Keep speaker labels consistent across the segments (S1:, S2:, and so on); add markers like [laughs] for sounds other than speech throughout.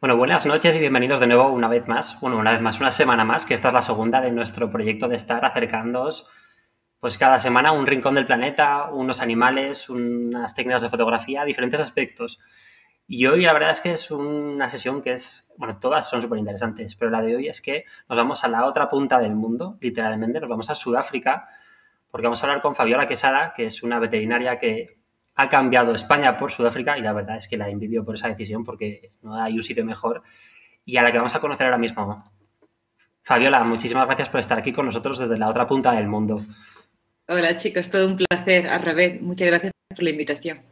S1: Bueno, buenas noches y bienvenidos de nuevo una vez más, bueno, una vez más, una semana más, que esta es la segunda de nuestro proyecto de estar acercándoos pues cada semana un rincón del planeta, unos animales, unas técnicas de fotografía, diferentes aspectos. Y hoy la verdad es que es una sesión que es, bueno, todas son súper interesantes, pero la de hoy es que nos vamos a la otra punta del mundo, literalmente, nos vamos a Sudáfrica, porque vamos a hablar con Fabiola Quesada, que es una veterinaria que ha cambiado España por Sudáfrica y la verdad es que la envidio por esa decisión porque no hay un sitio mejor y a la que vamos a conocer ahora mismo. Fabiola, muchísimas gracias por estar aquí con nosotros desde la otra punta del mundo.
S2: Hola chicos, todo un placer. Al revés, muchas gracias por la invitación.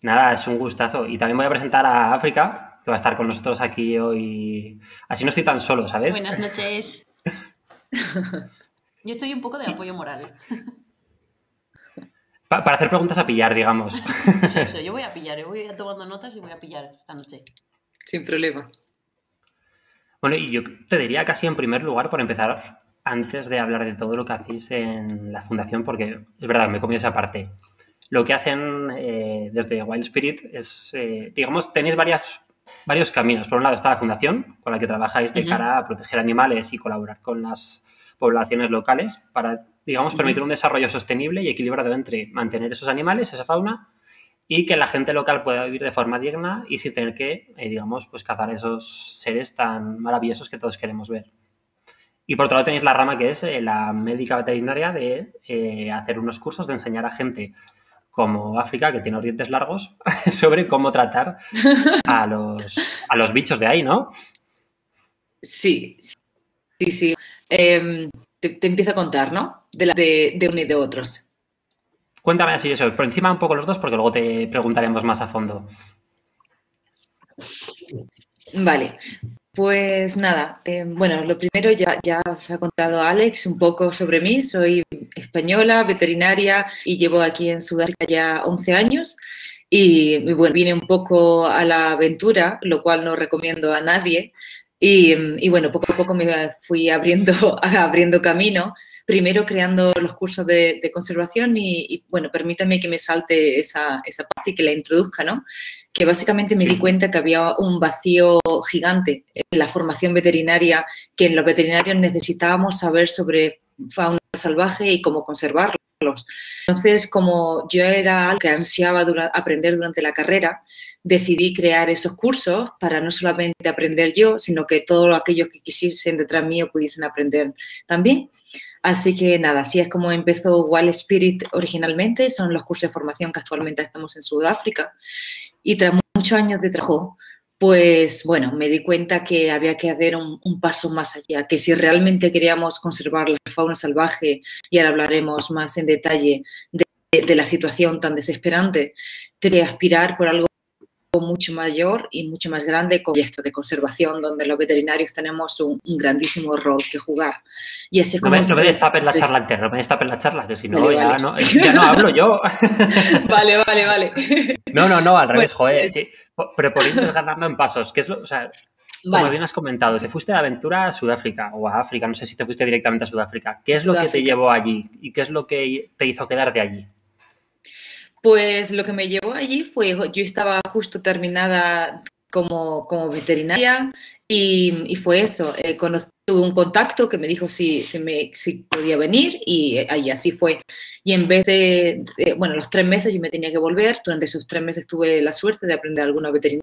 S1: Nada, es un gustazo. Y también voy a presentar a África, que va a estar con nosotros aquí hoy. Así no estoy tan solo, ¿sabes?
S3: Buenas noches. [laughs] Yo estoy un poco de apoyo moral.
S1: Para hacer preguntas a pillar, digamos.
S3: Sí, sí, [laughs] yo voy a pillar, yo voy a tomando notas y voy a pillar esta noche.
S2: Sin problema.
S1: Bueno, y yo te diría casi en primer lugar, por empezar, antes de hablar de todo lo que hacéis en la fundación, porque es verdad, me he comido esa parte. Lo que hacen eh, desde Wild Spirit es, eh, digamos, tenéis varias, varios caminos. Por un lado está la fundación, con la que trabajáis de cara a proteger animales y colaborar con las poblaciones locales para digamos, permitir un desarrollo sostenible y equilibrado entre mantener esos animales, esa fauna, y que la gente local pueda vivir de forma digna y sin tener que, eh, digamos, pues cazar esos seres tan maravillosos que todos queremos ver. Y por otro lado tenéis la rama que es eh, la médica veterinaria de eh, hacer unos cursos de enseñar a gente como África, que tiene los dientes largos, [laughs] sobre cómo tratar a los, a los bichos de ahí, ¿no?
S2: Sí, sí, sí. Em, te, empiezo a contar, ¿no? De, la, de, de uno y de otros.
S1: Cuéntame así eso, por encima un poco los dos porque luego te preguntaremos más a fondo.
S2: Vale, pues nada, eh, bueno, lo primero ya, ya os ha contado Alex un poco sobre mí. Soy española, veterinaria y llevo aquí en Sudáfrica ya 11 años. Y, y, bueno, vine un poco a la aventura, lo cual no recomiendo a nadie, y, bueno, poco a poco me fui abriendo, [laughs] abriendo camino, primero creando los cursos de, conservación y, bueno, permítame que me salte esa, esa, parte y que la introduzca, ¿no? Que básicamente me di cuenta que había un vacío gigante en la formación veterinaria, que en los veterinarios necesitábamos saber sobre fauna salvaje y cómo conservarlos. Entonces, como yo era algo que ansiaba aprender durante la carrera, decidí crear esos cursos para no solamente aprender yo, sino que todos aquellos que quisiesen detrás mío pudiesen aprender también. Así que nada, así es como empezó Wall Spirit originalmente, son los cursos de formación que actualmente estamos en Sudáfrica. Y tras muchos años de trabajo, pues bueno, me di cuenta que había que hacer un, paso más allá, que si realmente queríamos conservar la fauna salvaje, y ahora hablaremos más en detalle de, la situación tan desesperante, de aspirar por algo mucho mayor y mucho más grande con esto de conservación, donde los veterinarios tenemos un, grandísimo rol que jugar. Y así
S1: no, me, no me destapes la charla entera, no me destapes la charla, que si no, ya, No, ya no hablo yo. [laughs] [laughs]
S2: vale, vale, vale.
S1: No, no, no, al revés, joder, sí. Pero por ir ganando en pasos, que es lo, o sea, como bien has comentado, te fuiste de aventura a Sudáfrica o a África, no sé si te fuiste directamente a Sudáfrica. ¿Qué es lo que te llevó allí y qué es lo que te hizo quedar de allí?
S2: Pues lo que me llevó allí fue, yo estaba justo terminada como, como veterinaria y, y, fue eso, eh, tuve un contacto que me dijo si, si, me, si podía venir y ahí así fue. Y en vez de, bueno, los tres meses yo me tenía que volver, durante esos tres meses tuve la suerte de aprender alguna veterinaria,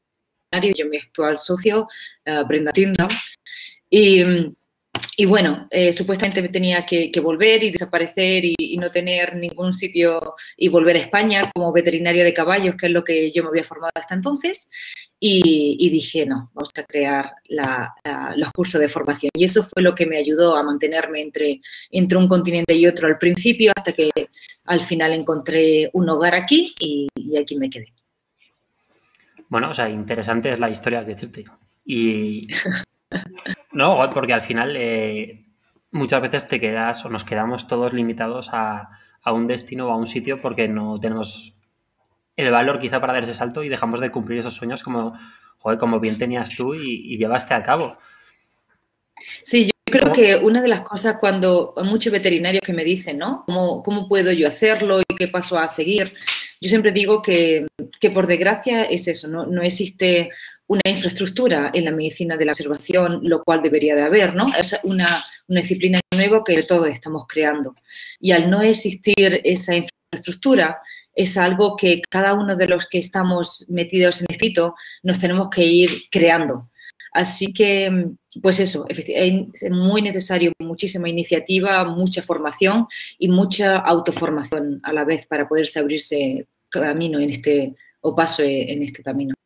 S2: yo mi actual socio, uh, Brenda Tindall, y y bueno, eh, supuestamente me tenía que, volver y desaparecer y, no tener ningún sitio y volver a España como veterinaria de caballos, que es lo que yo me había formado hasta entonces. Y, dije, no, vamos a crear los cursos de formación. Y eso fue lo que me ayudó a mantenerme entre, entre un continente y otro al principio, hasta que al final encontré un hogar aquí y, y aquí me quedé.
S1: Bueno, o sea, interesante es la historia que decirte. Y [laughs] no, porque al final eh, muchas veces te quedas o nos quedamos todos limitados a, un destino o a un sitio porque no tenemos el valor quizá para dar ese salto y dejamos de cumplir esos sueños como, joder, como bien tenías tú y, llevaste a cabo.
S2: Sí, yo creo que una de las cosas cuando hay muchos veterinarios que me dicen, ¿no? ¿Cómo, ¿Cómo puedo yo hacerlo y qué paso a seguir? Yo siempre digo que que por desgracia es eso, no, no existe una infraestructura en la medicina de la observación, lo cual debería de haber, ¿no? Es una, una disciplina nueva que todos estamos creando. Y al no existir esa infraestructura, es algo que cada uno de los que estamos metidos en hito nos tenemos que ir creando. Así que, pues eso, es muy necesario muchísima iniciativa, mucha formación y mucha autoformación a la vez para poderse abrirse camino en este, o paso en este camino.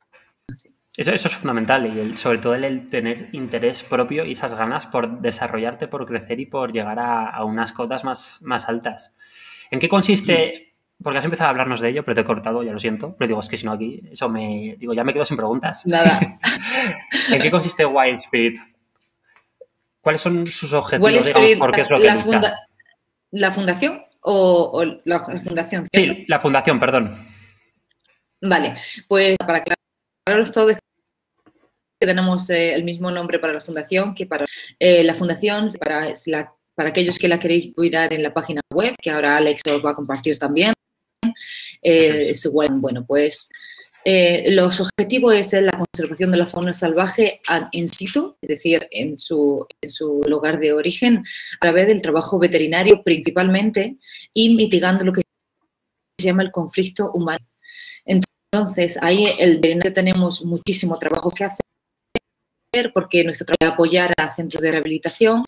S1: Eso, eso, es fundamental y sobre todo el, tener interés propio y esas ganas por desarrollarte, por crecer y por llegar a, unas cotas más, más altas. ¿En qué consiste porque has empezado a hablarnos de ello, pero te he cortado, ya lo siento. Pero digo, es que si no aquí, eso me. Digo, ya me quedo sin preguntas.
S2: Nada. [laughs]
S1: ¿En qué consiste Wild Spirit? ¿Cuáles son sus objetivos, digamos, por qué es lo que lucha?
S2: ¿La fundación o, la, fundación?
S1: Sí, la fundación, perdón.
S2: Vale, pues para aclararos todo, que tenemos eh, el mismo nombre para la fundación que para eh, la fundación, para, para aquellos que la queréis mirar en la página web, que ahora Alex os va a compartir también. Eh, bueno, pues eh, los objetivos es la conservación de la fauna salvaje in situ, es decir, en su, en su lugar de origen, a través del trabajo veterinario principalmente y mitigando lo que se llama el conflicto humano. Entonces, ahí el veterinario tenemos muchísimo trabajo que hacer porque nuestro trabajo apoyar a centros de rehabilitación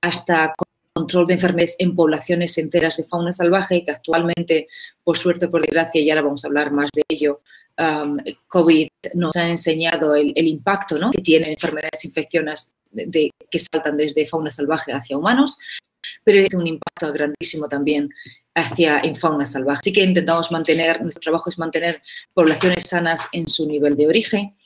S2: hasta control de enfermedades en poblaciones enteras de fauna salvaje, que actualmente, por suerte, por desgracia, y ahora vamos a hablar más de ello, um, COVID nos ha enseñado el, impacto que tienen enfermedades infecciosas de, que saltan desde fauna salvaje hacia humanos, pero tiene un impacto grandísimo también hacia en fauna salvaje. Así que intentamos mantener, nuestro trabajo es mantener poblaciones sanas en su nivel de origen.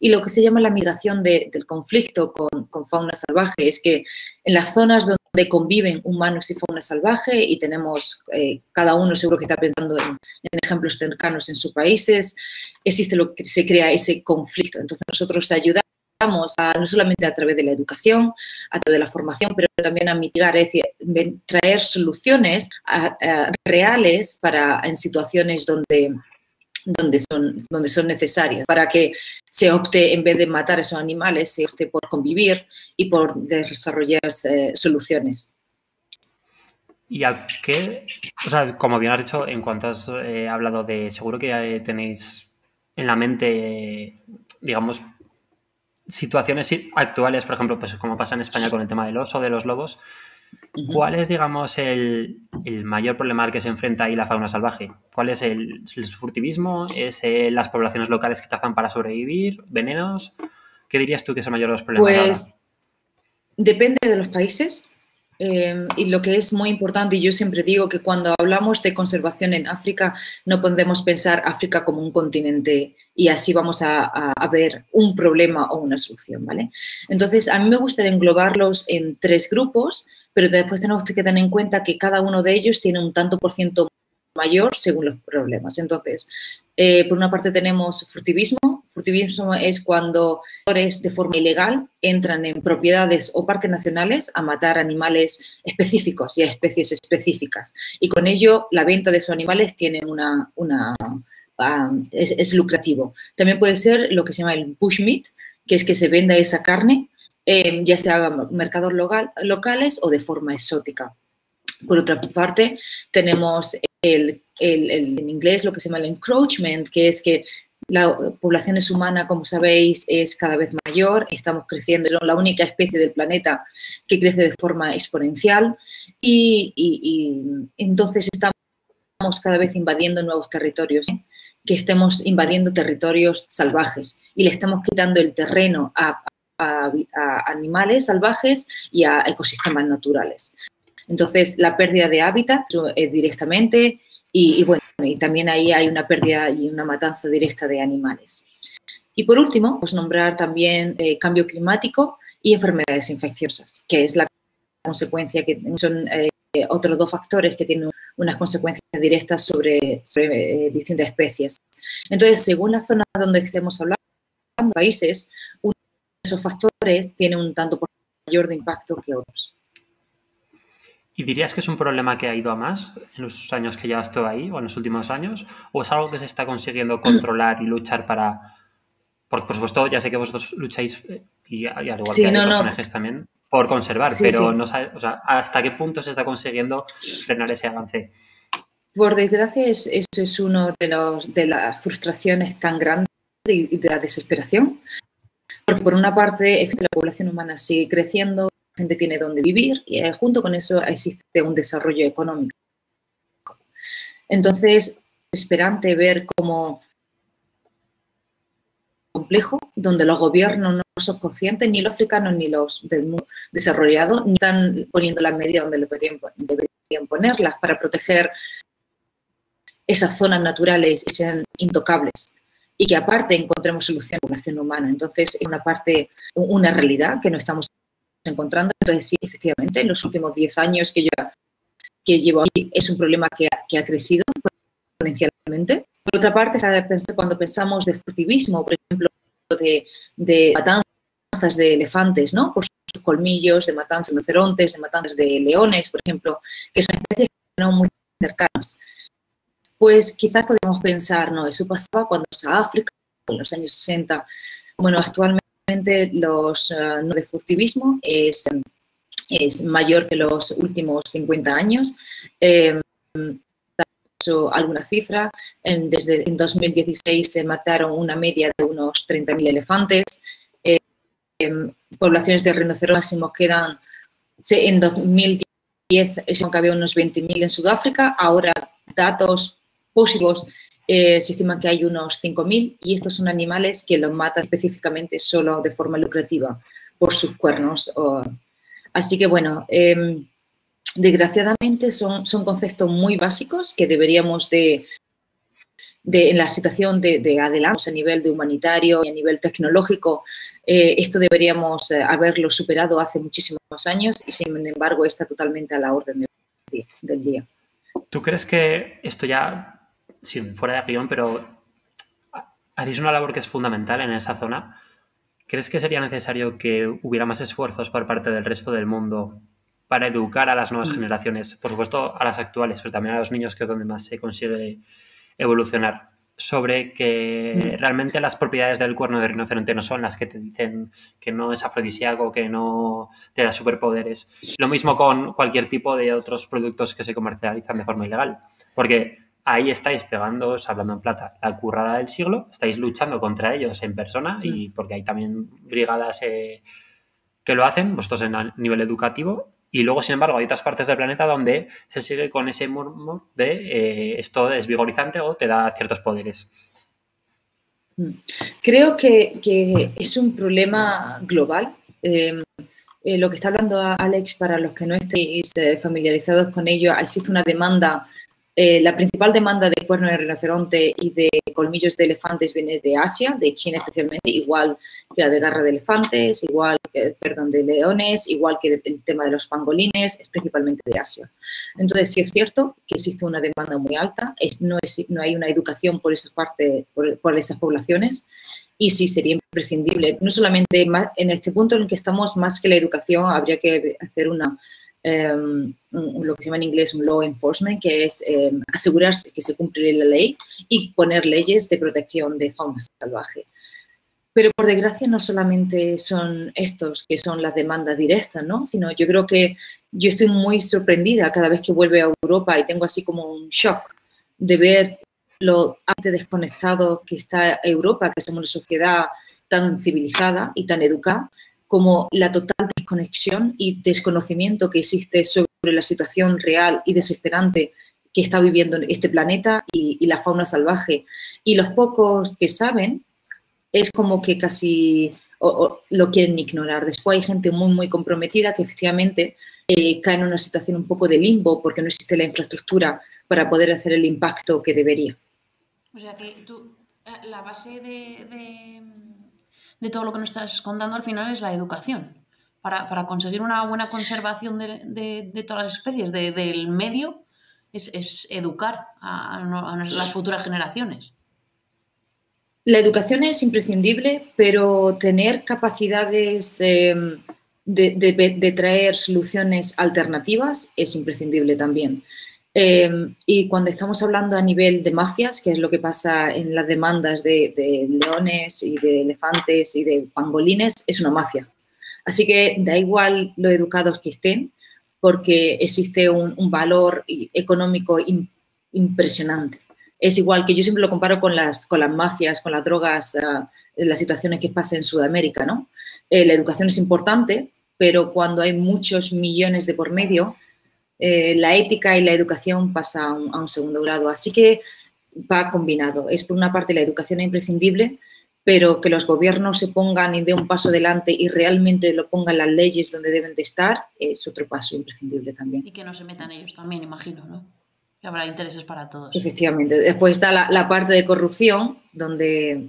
S2: Y lo que se llama la migración del conflicto con, con fauna salvaje es que en las zonas donde conviven humanos y fauna salvaje y tenemos, eh, cada uno seguro que está pensando en, ejemplos cercanos en sus países, existe lo que se crea ese conflicto. Entonces nosotros ayudamos a, no solamente a través de la educación, a través de la formación, pero también a mitigar, es decir, traer soluciones reales para en situaciones donde donde son, donde son necesarias, para que se opte, en vez de matar a esos animales, se opte por convivir y por desarrollar eh, soluciones.
S1: ¿Y a qué? O sea, como bien has dicho, en cuanto has eh, hablado de, seguro que eh, tenéis en la mente, digamos, situaciones actuales, por ejemplo, pues como pasa en España con el tema del oso, de los lobos, ¿Cuál es, digamos, el, mayor problema al que se enfrenta ahí la fauna salvaje? ¿Cuál es el, furtivismo? ¿Es eh, las poblaciones locales que cazan para sobrevivir? ¿Venenos? ¿Qué dirías tú que es el mayor de los problemas?
S2: Pues depende de los países. Em, y lo que es muy importante, y yo siempre digo que cuando hablamos de conservación en África, no podemos pensar África como un continente y así vamos a, a, ver un problema o una solución, ¿vale? Entonces, a mí me gustaría englobarlos en tres grupos pero después tenemos que tener en cuenta que cada uno de ellos tiene un tanto por ciento mayor según los problemas. Entonces, eh, por una parte tenemos furtivismo. Furtivismo es cuando de forma ilegal entran en propiedades o parques nacionales a matar animales específicos y especies específicas. Y con ello la venta de esos animales tiene una, una ah, es, es, lucrativo. También puede ser lo que se llama el bushmeat, que es que se venda esa carne Em, ya sea mercados local, locales o de forma exótica. Por otra parte, tenemos el, en inglés lo que se llama el encroachment, que es que la población es humana, como sabéis, es cada vez mayor, estamos creciendo, somos la única especie del planeta que crece de forma exponencial y, entonces estamos cada vez invadiendo nuevos territorios, que estemos invadiendo territorios salvajes y le estamos quitando el terreno a, a, animales salvajes y a ecosistemas naturales. Entonces, la pérdida de hábitat eh, directamente y, bueno, y también ahí hay una pérdida y una matanza directa de animales. Y por último, pues nombrar también eh, cambio climático y enfermedades infecciosas, que es la consecuencia que son eh, otros dos factores que tienen unas consecuencias directas sobre, distintas especies. Entonces, según la zona donde estemos hablando, países, esos factores tienen un tanto por mayor de impacto que otros.
S1: ¿Y dirías que es un problema que ha ido a más en los años que llevas tú ahí o en los últimos años? ¿O es algo que se está consiguiendo controlar y luchar para... Porque, por supuesto, ya sé que vosotros lucháis, eh, y, y al igual
S2: Sí,
S1: que hay
S2: no,
S1: otros
S2: no.
S1: ONGs también, por conservar,
S2: Sí,
S1: pero
S2: sí.
S1: no sabe- o sea, ¿hasta qué punto se está consiguiendo frenar ese avance?
S2: Por desgracia, es- eso es uno de, los, de las frustraciones tan grandes y y de la desesperación. Porque por una parte, la población humana sigue creciendo, la gente tiene donde vivir y eh, junto con eso existe un desarrollo económico. Entonces, es esperante ver cómo complejo donde los gobiernos no son conscientes, ni los africanos ni los del mundo desarrollado, ni están poniendo las medidas donde le podrían- deberían ponerlas para proteger esas zonas naturales y sean intocables y que aparte encontremos solución a la población humana. Entonces, es una parte, una realidad que no estamos encontrando. Entonces, sí, efectivamente, en los últimos 10 años que yo que llevo aquí es un problema que ha, que ha crecido exponencialmente. Por otra parte, cuando pensamos de furtivismo, por ejemplo, de, de matanzas de elefantes, ¿no? Por sus colmillos, de matanzas de rinocerontes, de matanzas de leones, por ejemplo, que son especies que no muy cercanas pues quizás podemos pensar, no, eso pasaba cuando a África, en los años 60. Bueno, actualmente los eh, no de furtivismo es, es mayor que los últimos 50 años. Eh, alguna cifra, desde en 2016 se mataron una media de unos 30.000 elefantes. Eh, poblaciones de rinocerontes máximos quedan, en 2010 se que había unos 20.000 en Sudáfrica, ahora datos positivos eh, se estima que hay unos 5.000 y estos son animales que los matan específicamente solo de forma lucrativa por sus cuernos. o- así que bueno, em, desgraciadamente son, son conceptos muy básicos que deberíamos de, de- en la situación de, de adelante a nivel de humanitario y a nivel tecnológico, eh, esto deberíamos eh, haberlo superado hace muchísimos años y sin embargo está totalmente a la orden. Del día.
S1: ¿Tú crees que esto ya, sí, fuera de guion, pero hacéis una labor que es fundamental en esa zona? ¿Crees que sería necesario que hubiera más esfuerzos por parte del resto del mundo para educar a las nuevas
S2: Mm.
S1: generaciones? Por supuesto, a las actuales, pero también a los niños, que es donde más se consigue evolucionar. Sobre que
S2: Mm.
S1: realmente las propiedades del cuerno de rinoceronte no son las que te dicen que no es afrodisíaco, que no te da superpoderes. Lo mismo con cualquier tipo de otros productos que se comercializan de forma ilegal. Porque ahí estáis pegándoos, hablando en plata, la currada del siglo, estáis luchando contra ellos en persona y porque hay también brigadas eh, que lo hacen, vosotros en a nivel educativo, y luego, sin embargo, hay otras partes del planeta donde se sigue con ese murmur de eh, esto es vigorizante o te da ciertos poderes.
S2: Creo que, que es un problema global. Eh, eh, lo que está hablando Alex, para los que no estéis familiarizados con ello, existe una demanda. Eh, la principal demanda de cuerno de rinoceronte y de colmillos de elefantes viene de Asia, de China especialmente, igual que la de garra de elefantes, igual que, perdón, de leones, igual que el tema de los pangolines, es principalmente de Asia. Entonces, sí es cierto que existe una demanda muy alta, es, no, es, no hay una educación por esa parte, por, por esas poblaciones, y sí sería imprescindible, no solamente en este punto en el que estamos, más que la educación, habría que hacer una, un, lo que se llama en inglés un law enforcement, que es um, asegurarse que se cumple la ley y poner leyes de protección de fauna salvaje. Pero por desgracia no solamente son estos que son las demandas directas, ¿no? Sino yo creo que yo estoy muy sorprendida cada vez que vuelvo a Europa y tengo así como un shock de ver lo arte desconectado que está Europa, que somos una sociedad tan civilizada y tan educada, como la total desconexión y desconocimiento que existe sobre la situación real y desesperante que está viviendo este planeta y, y la fauna salvaje. Y los pocos que saben, es como que casi o, o, lo quieren ignorar. Después hay gente muy, muy comprometida que efectivamente eh, cae en una situación un poco de limbo porque no existe la infraestructura para poder hacer el impacto que debería.
S3: O sea que tú, eh, la base de, de, de, todo lo que nos estás contando al final es la educación. Para, para conseguir una buena conservación de, de, de todas las especies, del medio, es, es educar a, las futuras generaciones.
S2: La educación es imprescindible, pero tener capacidades eh, de, traer soluciones alternativas es imprescindible también. Eh, y cuando estamos hablando a nivel de mafias, que es lo que pasa en las demandas de, leones y de elefantes y de pangolines, es una mafia. Así que da igual lo educados que estén, porque existe un, valor económico impresionante. Es igual que yo siempre lo comparo con las, con las mafias, con las drogas, uh, las situaciones que pasan en Sudamérica, ¿no? Eh, la educación es importante, pero cuando hay muchos millones de por medio, eh, la ética y la educación pasa a un, segundo grado. Así que va combinado. Es por una parte la educación es imprescindible, pero que los gobiernos se pongan y den un paso adelante y realmente lo pongan las leyes donde deben de estar es otro paso imprescindible también.
S3: Y que no se metan ellos también, imagino, ¿no? Que habrá intereses para todos.
S2: Efectivamente. Después está la, parte de corrupción, donde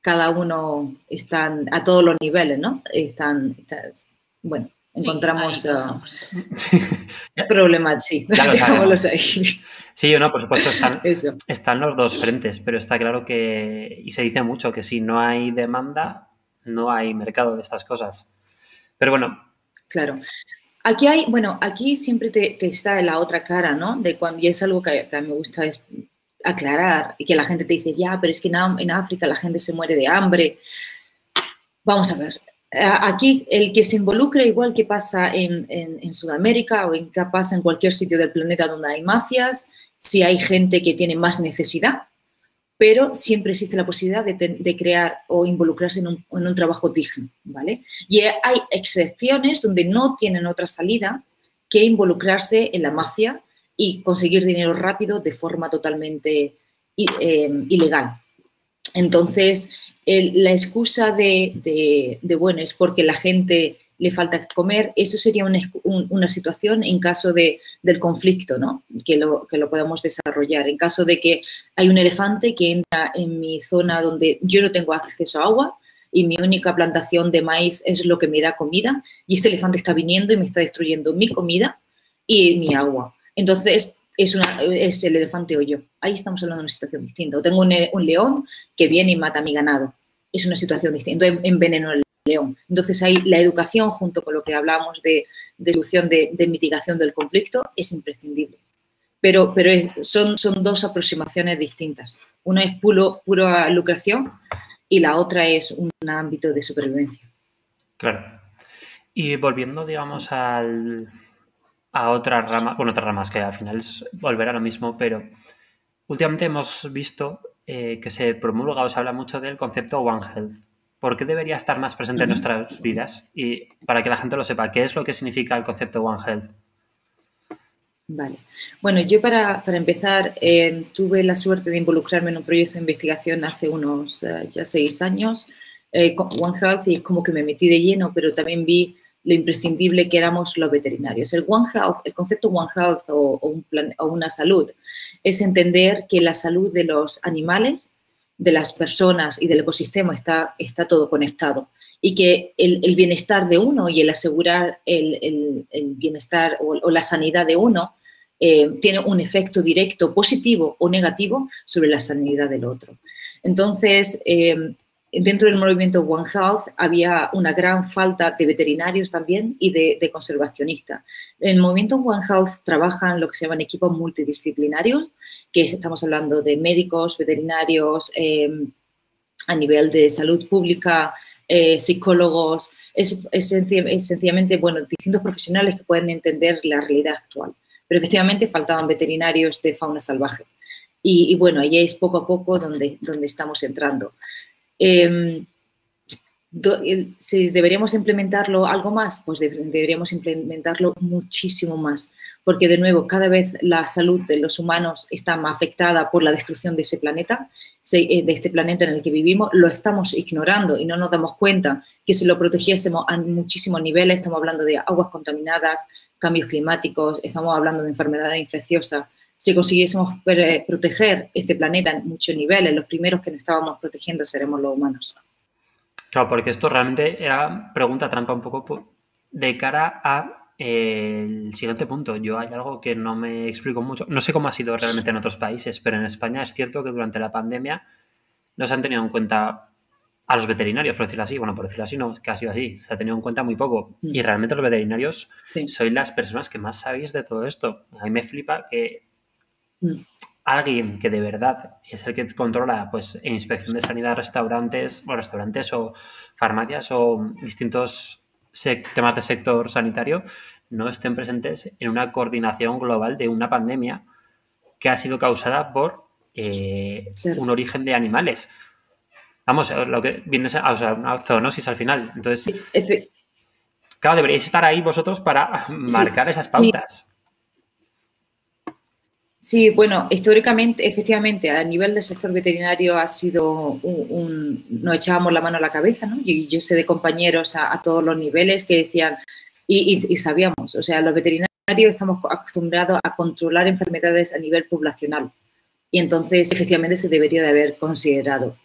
S2: cada uno está a todos los niveles, ¿no? Están, bueno, encontramos [laughs] sí, [laughs] problemas, sí. [laughs]
S1: Sí o no, por supuesto, están, están los dos frentes, pero está claro que, y se dice mucho, que si no hay demanda, no hay mercado de estas cosas. Pero bueno.
S2: Claro. Aquí hay, bueno, aquí siempre te, está en la otra cara, ¿no? De cuando, y es algo que, que, me gusta es aclarar y que la gente te dice, ya, pero es que en, en África la gente se muere de hambre. Vamos a ver, aquí el que se involucra, igual que pasa en, Sudamérica o en que pasa en cualquier sitio del planeta donde hay mafias, si hay gente que tiene más necesidad, pero siempre existe la posibilidad de, crear o involucrarse en un, trabajo digno, ¿vale? Y hay excepciones donde no tienen otra salida que involucrarse en la mafia y conseguir dinero rápido de forma totalmente eh, ilegal. Entonces, la excusa de, bueno, es porque la gente le falta comer, eso sería una, situación en caso de, del conflicto, ¿no? Que lo, que lo podamos desarrollar. En caso de que hay un elefante que entra en mi zona donde yo no tengo acceso a agua y mi única plantación de maíz es lo que me da comida y este elefante está viniendo y me está destruyendo mi comida y mi agua. Entonces, es, una, es el elefante o yo. Ahí estamos hablando de una situación distinta. O tengo un, león que viene y mata a mi ganado. Es una situación distinta. Entonces enveneno al león. Entonces ahí la educación junto con lo que hablamos de, solución de, mitigación del conflicto es imprescindible. Pero, pero son, son dos aproximaciones distintas. Una es puro, pura lucración y la otra es un ámbito de supervivencia.
S1: Claro. Y volviendo, digamos, al, a otra rama, bueno, otras ramas que al final es volver a lo mismo, pero últimamente hemos visto eh, que se promulga o se habla mucho del concepto One Health. ¿Por qué debería estar más presente en nuestras vidas? Y para que la gente lo sepa, ¿qué es lo que significa el concepto One Health?
S2: Vale. Bueno, yo para, empezar eh, tuve la suerte de involucrarme en un proyecto de investigación hace unos eh, ya seis años, One Health, y es como que me metí de lleno, pero también vi lo imprescindible que éramos los veterinarios. El One Health, el concepto One Health o, una salud es entender que la salud de los animales, de las personas y del ecosistema está, está todo conectado y que el, bienestar de uno y el asegurar el, bienestar o, la sanidad de uno eh, tiene un efecto directo positivo o negativo sobre la sanidad del otro. Entonces, eh, dentro del movimiento One Health había una gran falta de veterinarios también y de, conservacionistas. En el movimiento One Health trabajan lo que se llaman equipos multidisciplinarios, que estamos hablando de médicos, veterinarios, em, a nivel de salud pública, eh, psicólogos, es, sencillamente, bueno, distintos profesionales que pueden entender la realidad actual. Pero efectivamente faltaban veterinarios de fauna salvaje. Y, y, bueno, ahí es poco a poco donde, donde estamos entrando. Em, si deberíamos implementarlo algo más, pues deberíamos implementarlo muchísimo más, porque de nuevo, cada vez la salud de los humanos está más afectada por la destrucción de ese planeta, eh, de este planeta en el que vivimos, lo estamos ignorando y no nos damos cuenta que si lo protegiésemos a muchísimos niveles, estamos hablando de aguas contaminadas, cambios climáticos, estamos hablando de enfermedades infecciosas, si consiguiésemos proteger este planeta en muchos niveles, los primeros que nos estábamos protegiendo seremos los humanos.
S1: Claro, porque esto realmente era pregunta trampa un poco de cara a eh, el siguiente punto. Yo hay algo que no me explico mucho. No sé cómo ha sido realmente en otros países, pero en España es cierto que durante la pandemia no se han tenido en cuenta a los veterinarios, por decirlo así, bueno, por decirlo así, no, que ha sido así, se ha tenido en cuenta muy poco.
S2: Mm.
S1: Y realmente los veterinarios
S2: Sí.
S1: sois las personas que más sabéis de todo esto. A mí me flipa que. Alguien que de verdad es el que controla pues en inspección de sanidad restaurantes o restaurantes o farmacias o distintos temas de sector sanitario no estén presentes en una coordinación global de una pandemia que ha sido causada por eh,
S2: Claro.
S1: un origen de animales. Vamos, lo que viene a o sea, una zoonosis al final. Entonces, claro, deberíais estar ahí vosotros para marcar esas pautas.
S2: Sí, bueno, históricamente, efectivamente, a nivel del sector veterinario ha sido un, un- nos echábamos la mano a la cabeza, ¿no? Y yo sé de compañeros a, todos los niveles que decían, y, sabíamos, o sea, los veterinarios estamos acostumbrados a controlar enfermedades a nivel poblacional. Y entonces, efectivamente, se debería de haber considerado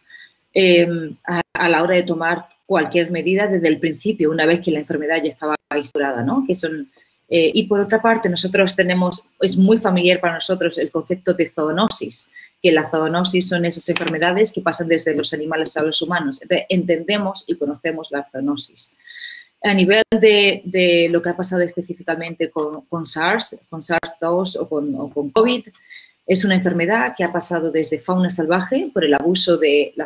S2: a, a la hora de tomar cualquier medida desde el principio, una vez que la enfermedad ya estaba instaurada, ¿no? Que son eh, y por otra parte, nosotros tenemos, es muy familiar para nosotros el concepto de zoonosis, que la zoonosis son esas enfermedades que pasan desde los animales a los humanos. Entonces, entendemos y conocemos la zoonosis. A nivel de, de lo que ha pasado específicamente con, con SARS, con SARS-2 o con, o con COVID, es una enfermedad que ha pasado desde fauna salvaje, por el abuso de la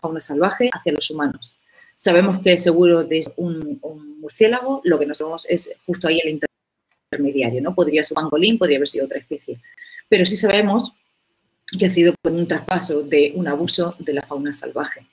S2: fauna salvaje, hacia los humanos. Sabemos que seguro de un, un murciélago, lo que no sabemos es justo ahí el intermediario, ¿no? Podría ser pangolín, podría haber sido otra especie. Pero sí sabemos que ha sido por un traspaso de un abuso de la fauna salvaje.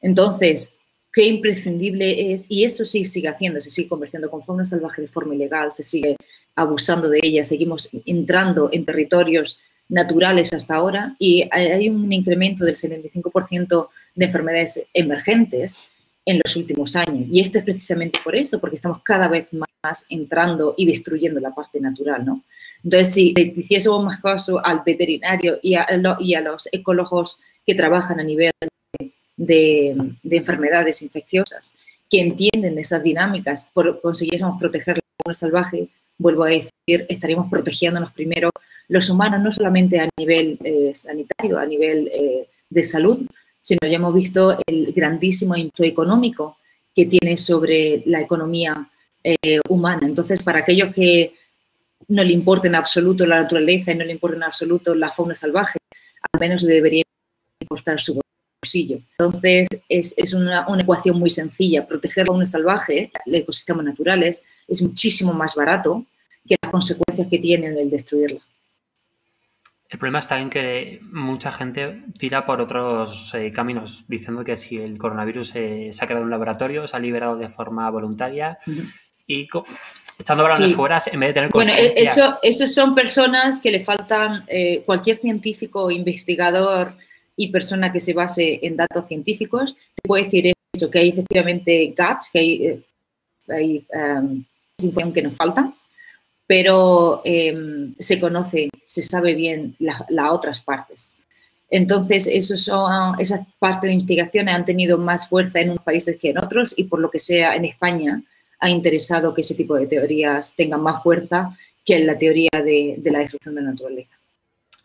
S2: Entonces, qué imprescindible es, y eso sí sigue haciendo, se sigue convirtiendo con fauna salvaje de forma ilegal, se sigue abusando de ella, seguimos entrando en territorios naturales hasta ahora y hay un incremento del 75% de enfermedades emergentes en los últimos años. Y esto es precisamente por eso, porque estamos cada vez más entrando y destruyendo la parte natural, ¿no? Entonces, si le hiciésemos más caso al veterinario y a, los ecólogos que trabajan a nivel de, enfermedades infecciosas, que entienden esas dinámicas, por, consiguiésemos proteger la fauna salvaje, vuelvo a decir, estaríamos protegiéndonos primero los humanos, no solamente a nivel eh, sanitario, a nivel eh, de salud, sino ya hemos visto el grandísimo impacto económico que tiene sobre la economía eh, humana. Entonces, para aquellos que no le importa en absoluto la naturaleza y no le importa en absoluto la fauna salvaje, al menos debería importar su bolsillo. Entonces, es, es una, una, ecuación muy sencilla. Proteger la fauna salvaje, los ecosistemas naturales, es muchísimo más barato que las consecuencias que tienen el destruirla.
S1: El problema está en que mucha gente tira por otros eh, caminos, diciendo que si el coronavirus eh, se ha creado en un laboratorio, se ha liberado de forma voluntaria uh -huh. y echando balones sí. fuera en vez de tener
S2: Bueno, eso, eso son personas que le faltan, eh, cualquier científico, investigador y persona que se base en datos científicos, te puede decir eso, que hay efectivamente gaps, que hay, hay um, información que nos falta, pero eh, se conoce, se sabe bien las la otras partes. Entonces, esos son, esas partes de investigación han tenido más fuerza en unos países que en otros y por lo que sea en España ha interesado que ese tipo de teorías tengan más fuerza que la teoría de la destrucción de la naturaleza.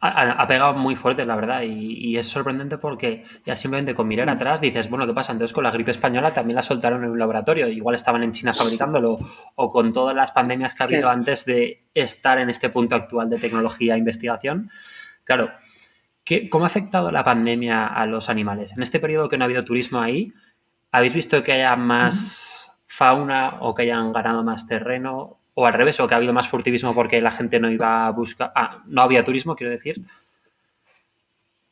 S1: Ha, ha, pegado muy fuerte, la verdad, y, y, es sorprendente porque ya simplemente con mirar atrás dices, bueno, ¿qué pasa? Entonces con la gripe española también la soltaron en un laboratorio, igual estaban en China fabricándolo, o con todas las pandemias que ha habido claro. antes de estar en este punto actual de tecnología e investigación. Claro, ¿qué, ¿cómo ha afectado la pandemia a los animales? En este periodo que no ha habido turismo ahí, ¿habéis visto que haya más fauna o que hayan ganado más terreno? O al revés, o que ha habido más furtivismo porque la gente no iba a buscar, ah, no había turismo, quiero decir.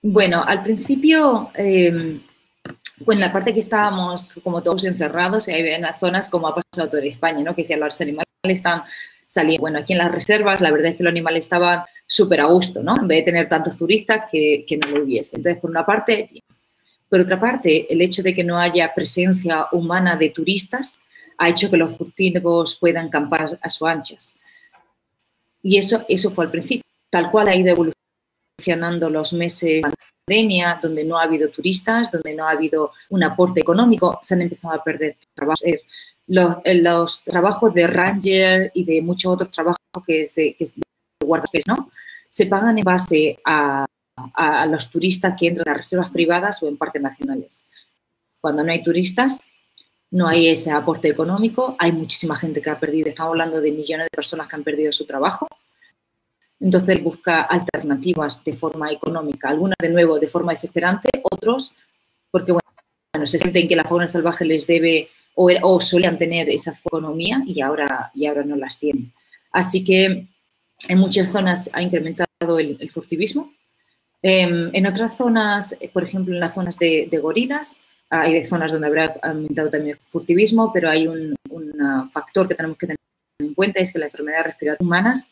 S2: Bueno, al principio, eh, en la parte que estábamos como todos encerrados, había unas zonas como ha pasado toda España, ¿no? Que decían los animales están saliendo, bueno, aquí en las reservas, la verdad es que los animales estaban súper a gusto, ¿no? En vez de tener tantos turistas que, que no lo hubiese. Entonces, por una parte, por otra parte, el hecho de que no haya presencia humana de turistas ha hecho que los furtivos puedan campar a sus anchas. Y eso, eso fue al principio. Tal cual ha ido evolucionando los meses de pandemia, donde no ha habido turistas, donde no ha habido un aporte económico, se han empezado a perder trabajos. Los, los trabajos de ranger y de muchos otros trabajos que se que guardapeces, ¿no? Se pagan en base a, a, a los turistas que entran a reservas privadas o en parques nacionales Cuando no hay turistas, no hay ese aporte económico, hay muchísima gente que ha perdido, estamos hablando de millones de personas que han perdido su trabajo. Entonces busca alternativas de forma económica, algunas de nuevo de forma desesperante, otros porque bueno, se sienten que la fauna salvaje les debe o, solían tener esa economía y ahora, y ahora no las tienen. Así que en muchas zonas ha incrementado el, furtivismo. Em, en otras zonas, por ejemplo, en las zonas de, gorilas, hay zonas donde habrá aumentado también el furtivismo, pero hay un, factor que tenemos que tener en cuenta, es que las enfermedades respiratorias humanas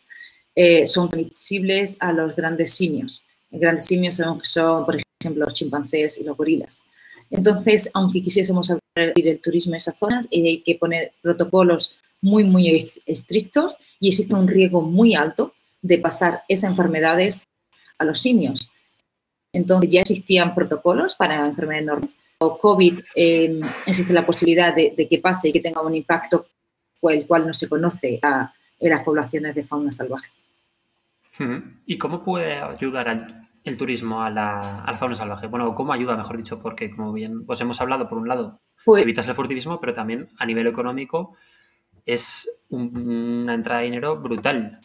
S2: eh, son transmisibles a los grandes simios. Los grandes simios sabemos que son, por ejemplo, los chimpancés y los gorilas. Entonces, aunque quisiésemos abrir el turismo en esas zonas, eh, hay que poner protocolos muy, muy estrictos y existe un riesgo muy alto de pasar esas enfermedades a los simios. Entonces, ya existían protocolos para enfermedades normales. O COVID, em, existe la posibilidad de, que pase y que tenga un impacto el cual no se conoce en las poblaciones de fauna salvaje.
S1: ¿Y cómo puede ayudar al el turismo a la, fauna salvaje? Bueno, ¿cómo ayuda, mejor dicho? Porque, como bien pues hemos hablado, por un lado, pues evitas el furtivismo, pero también a nivel económico es una entrada de dinero brutal.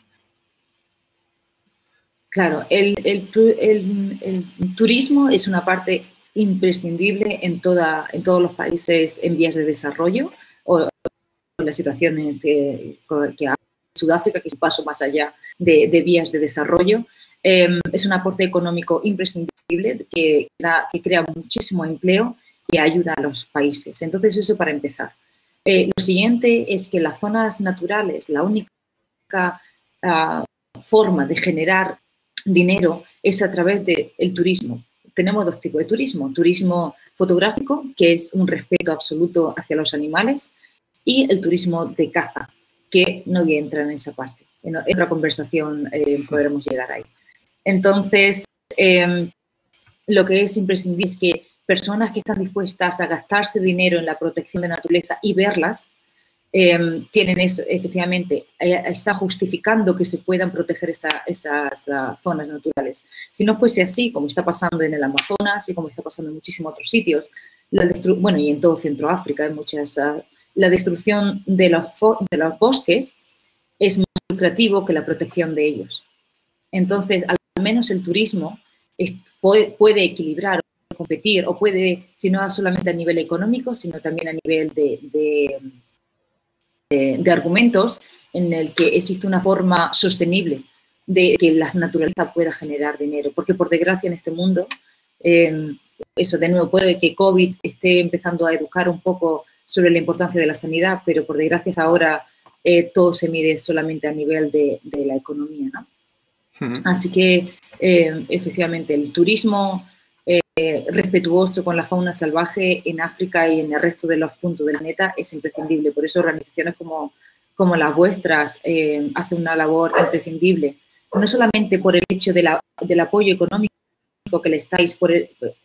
S2: Claro, el, turismo es una parte imprescindible en, toda, en todos los países en vías de desarrollo o en la situación que, que Sudáfrica, que es un paso más allá de, de vías de desarrollo. Em, es un aporte económico imprescindible que, que crea muchísimo empleo y ayuda a los países. Entonces, eso para empezar. Eh, lo siguiente es que las zonas naturales, la única ah, forma de generar dinero es a través del turismo. Tenemos dos tipos de turismo. Turismo fotográfico, que es un respeto absoluto hacia los animales, y el turismo de caza, que no voy a entrar en esa parte. En otra conversación eh, podremos llegar ahí. Entonces, em, lo que es imprescindible es que personas que están dispuestas a gastarse dinero en la protección de la naturaleza y verlas, em, tienen eso, efectivamente, eh, está justificando que se puedan proteger esas ah, zonas naturales. Si no fuese así, como está pasando en el Amazonas y como está pasando en muchísimos otros sitios, la bueno, y en todo Centroáfrica, en muchas, ah, la destrucción de los, de los bosques es más lucrativo que la protección de ellos. Entonces, al menos el turismo puede, equilibrar o competir, o puede, si no solamente a nivel económico, sino también a nivel de, de, argumentos, en el que existe una forma sostenible de que la naturaleza pueda generar dinero. Porque por desgracia en este mundo, em, eso de nuevo puede que COVID esté empezando a educar un poco sobre la importancia de la sanidad, pero por desgracia ahora eh, todo se mide solamente a nivel de, de la economía, ¿no? Así que eh, efectivamente el turismo eh, respetuoso con la fauna salvaje en África y en el resto de los puntos del planeta es imprescindible. Por eso organizaciones como, como las vuestras eh, hacen una labor imprescindible, no solamente por el hecho de del apoyo económico que le estáis por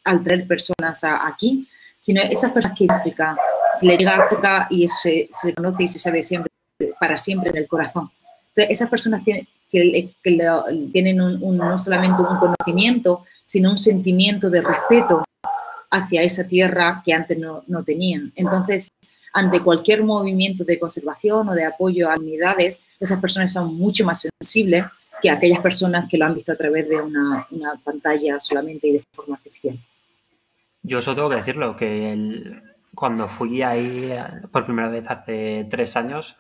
S2: al traer personas aquí, sino esas personas que en África, se le llega a África y se, se conoce y se sabe siempre, para siempre en el corazón. Entonces, esas personas tienen, que, tienen no solamente un conocimiento, sino un sentimiento de respeto hacia esa tierra que antes no, no, tenían. Entonces, ante cualquier movimiento de conservación o de apoyo a unidades, esas personas son mucho más sensibles que aquellas personas que lo han visto a través de una, una pantalla solamente y de forma artificial.
S1: Yo eso tengo que decirlo, que cuando fui ahí por primera vez hace tres años,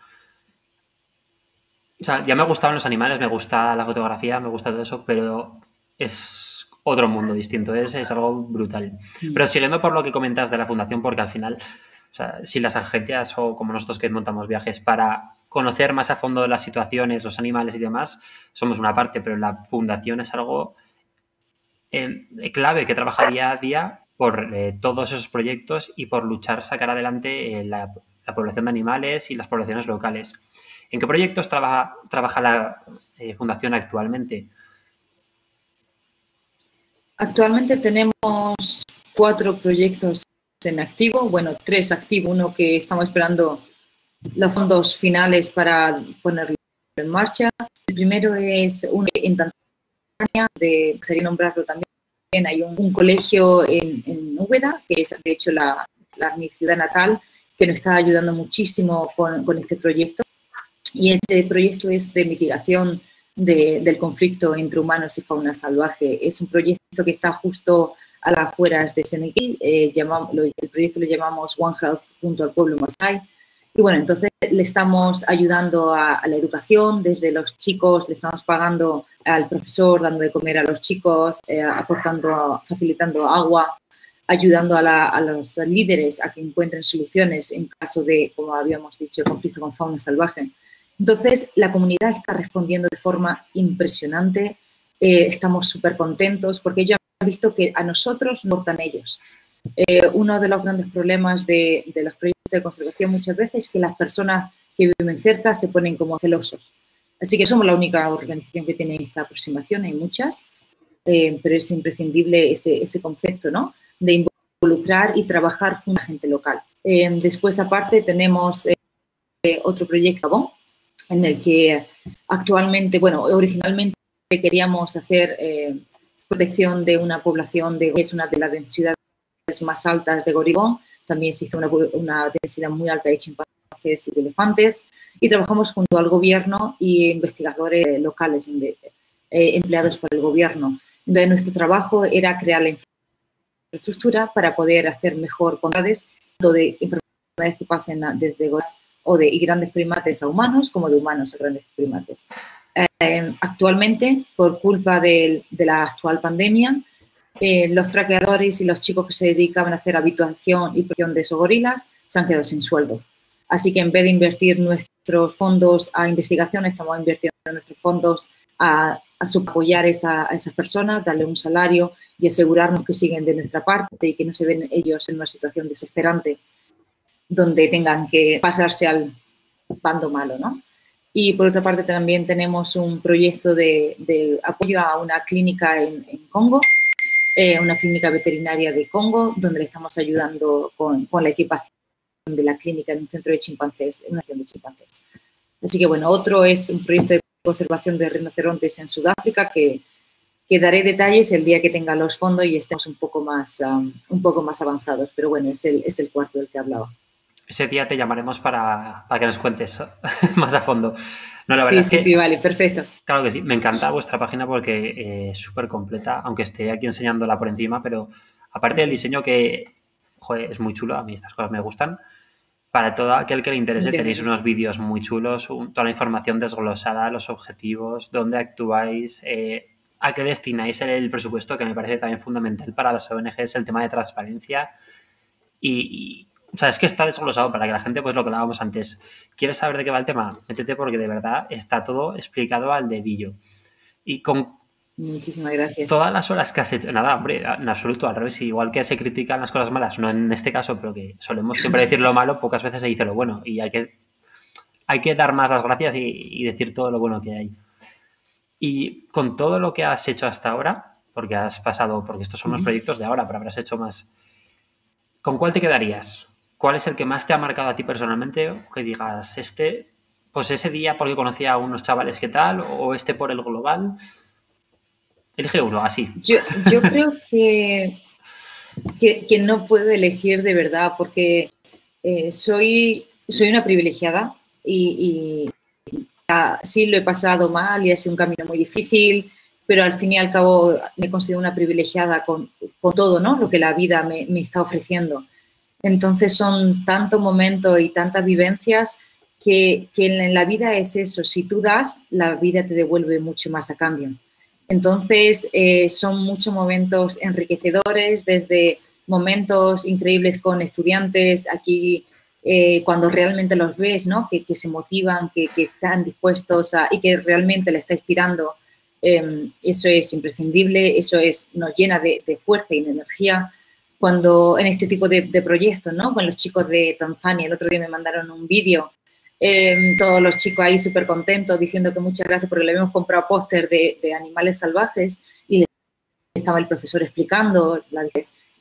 S1: o sea, ya me gustaban los animales, me gusta la fotografía, me gusta todo eso, pero es otro mundo distinto, es, es algo brutal. Mm. Pero siguiendo por lo que comentas de la fundación, porque al final, o sea, si las agencias o como nosotros que montamos viajes para conocer más a fondo las situaciones, los animales y demás, somos una parte, pero la fundación es algo eh, clave que trabaja día a día por eh, todos esos proyectos y por luchar, sacar adelante eh, la, la población de animales y las poblaciones locales. ¿En qué proyectos trabaja, trabaja la eh, Fundación actualmente?
S2: Actualmente tenemos cuatro proyectos en activo, bueno, tres activos, uno que estamos esperando los fondos finales para ponerlo en marcha. El primero es en Tanzania, de, sería nombrarlo también, hay un, colegio en, en Úbeda, que es de hecho la, mi ciudad natal, que nos está ayudando muchísimo con, con este proyecto. Y este proyecto es de mitigación del conflicto entre humanos y fauna salvaje. Es un proyecto que está justo a las afueras de Senegal. Eh, el proyecto lo llamamos One Health junto al pueblo Masai. Y bueno, entonces le estamos ayudando a, la educación desde los chicos, le estamos pagando al profesor, dando de comer a los chicos, eh, aportando, facilitando agua, ayudando a, a, los líderes a que encuentren soluciones en caso de, como habíamos dicho, conflicto con fauna salvaje. Entonces, la comunidad está respondiendo de forma impresionante. Eh, estamos súper contentos porque ellos han visto que a nosotros nos importan ellos. Eh, uno de los grandes problemas de, los proyectos de conservación muchas veces es que las personas que viven cerca se ponen como celosos. Así que somos la única organización que tiene esta aproximación, hay muchas, eh, pero es imprescindible ese, ese, concepto ¿no? de involucrar y trabajar con la gente local. después, aparte, tenemos otro proyecto, en el que actualmente, bueno, originalmente queríamos hacer eh, protección de una población de es una de las densidades más altas de Goribón. También existe una, una densidad muy alta de chimpancés y de elefantes. Y trabajamos junto al gobierno y investigadores locales, eh, empleados por el gobierno. Entonces, nuestro trabajo era crear la infraestructura para poder hacer mejor contades de enfermedades que pasen desde o de grandes primates a humanos como de humanos a grandes primates. Eh, actualmente, por culpa de, la actual pandemia, eh, los traqueadores y los chicos que se dedicaban a hacer habituación y protección de esos gorilas se han quedado sin sueldo. Así que en vez de invertir nuestros fondos a investigación, estamos invirtiendo nuestros fondos a, apoyar a esas personas, darle un salario y asegurarnos que siguen de nuestra parte y que no se ven ellos en una situación desesperante donde tengan que pasarse al bando malo, ¿no? Y por otra parte también tenemos un proyecto de, apoyo a una clínica en, Congo, eh, una clínica veterinaria de Congo, donde le estamos ayudando con, la equipación de la clínica en un centro de chimpancés, una de chimpancés. Así que bueno, otro es un proyecto de conservación de rinocerontes en Sudáfrica que, que daré detalles el día que tenga los fondos y estemos un poco más, um, un poco más avanzados. Pero bueno, es el, es el cuarto del que hablaba
S1: ese día te llamaremos para, que nos cuentes [laughs] más a fondo. No, la verdad
S2: sí, es que, sí, vale, perfecto.
S1: Claro que sí, me encanta vuestra página porque eh, es súper completa, aunque esté aquí enseñándola por encima, pero aparte del diseño que joder, es muy chulo, a mí estas cosas me gustan. Para todo aquel que le interese, tenéis unos vídeos muy chulos, toda la información desglosada, los objetivos, dónde actuáis, eh, a qué destináis el presupuesto, que me parece también fundamental para las ONGs, el tema de transparencia. y o sea, es que está desglosado para que la gente, pues lo que hablábamos antes, ¿quieres saber de qué va el tema? Métete porque de verdad está todo explicado al dedillo. Y con
S2: Muchísimas gracias.
S1: Todas las horas que has hecho, nada, hombre, en absoluto, al revés, igual que se critican las cosas malas, no en este caso, pero que solemos siempre decir lo malo, pocas veces se dice lo bueno y hay que, hay que dar más las gracias y, decir todo lo bueno que hay. Y con todo lo que has hecho hasta ahora, porque has pasado, porque estos son los proyectos de ahora, pero habrás hecho más, ¿con cuál te quedarías? ¿Cuál es el que más te ha marcado a ti personalmente? que digas, este, pues ese día porque conocía a unos chavales que tal, o este por el global. Elige uno, así.
S2: Yo, creo que, que, no puedo elegir de verdad, porque eh, soy, soy una privilegiada y, sí lo he pasado mal y ha sido un camino muy difícil, pero al fin y al cabo me considero una privilegiada con, todo ¿no? lo que la vida me está ofreciendo. Entonces son tantos momentos y tantas vivencias que, en la vida es eso, si tú das, la vida te devuelve mucho más a cambio. Entonces eh, son muchos momentos enriquecedores, desde momentos increíbles con estudiantes aquí, eh, cuando realmente los ves, ¿no? que, se motivan, que, están dispuestos y que realmente le está inspirando. Em, eso es imprescindible, eso es, nos llena de fuerza y de energía cuando en este tipo de, proyectos, ¿no? Con los chicos de Tanzania, el otro día me mandaron un vídeo, em, todos los chicos ahí súper contentos diciendo que muchas gracias porque le habíamos comprado póster de, animales salvajes y estaba el profesor explicando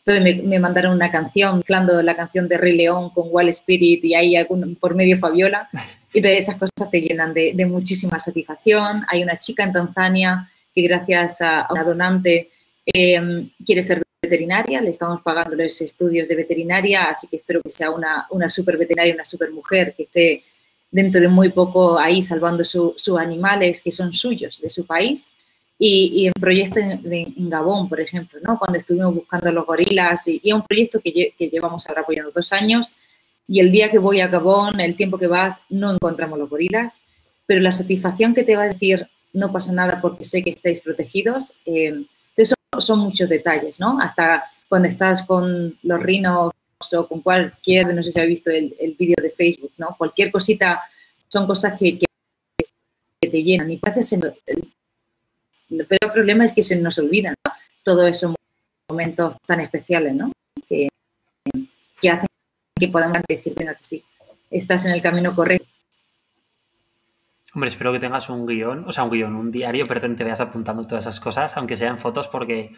S2: entonces me, mandaron una canción, mezclando la canción de Rey León con Wall Spirit y ahí por medio Fabiola. Y de esas cosas te llenan de, de, muchísima satisfacción. Hay una chica en Tanzania que gracias a una donante eh, quiere ser veterinaria, le estamos pagando los estudios de veterinaria, así que espero que sea una, una super veterinaria, una super mujer, que esté dentro de muy poco ahí salvando sus animales que son suyos, de su país. Y, en proyectos en, Gabón, por ejemplo, ¿no? cuando estuvimos buscando los gorilas, y, es un proyecto que, que, llevamos ahora apoyando dos años, y el día que voy a Gabón, el tiempo que vas, no encontramos los gorilas, pero la satisfacción que te va a decir no pasa nada porque sé que estáis protegidos, eh, son muchos detalles, ¿no? Hasta cuando estás con los rinos o con cualquier, no sé si habéis visto el, el vídeo de Facebook, ¿no? Cualquier cosita son cosas que, que, te llenan y parece pero el problema es que se nos olvidan todos esos momentos tan especiales, ¿no? Que, que hacen que podamos decir, que sí, estás en el camino correcto.
S1: Hombre, espero que tengas un guion, o sea, un guion, un diario, pero te veas apuntando todas esas cosas, aunque sean fotos, porque,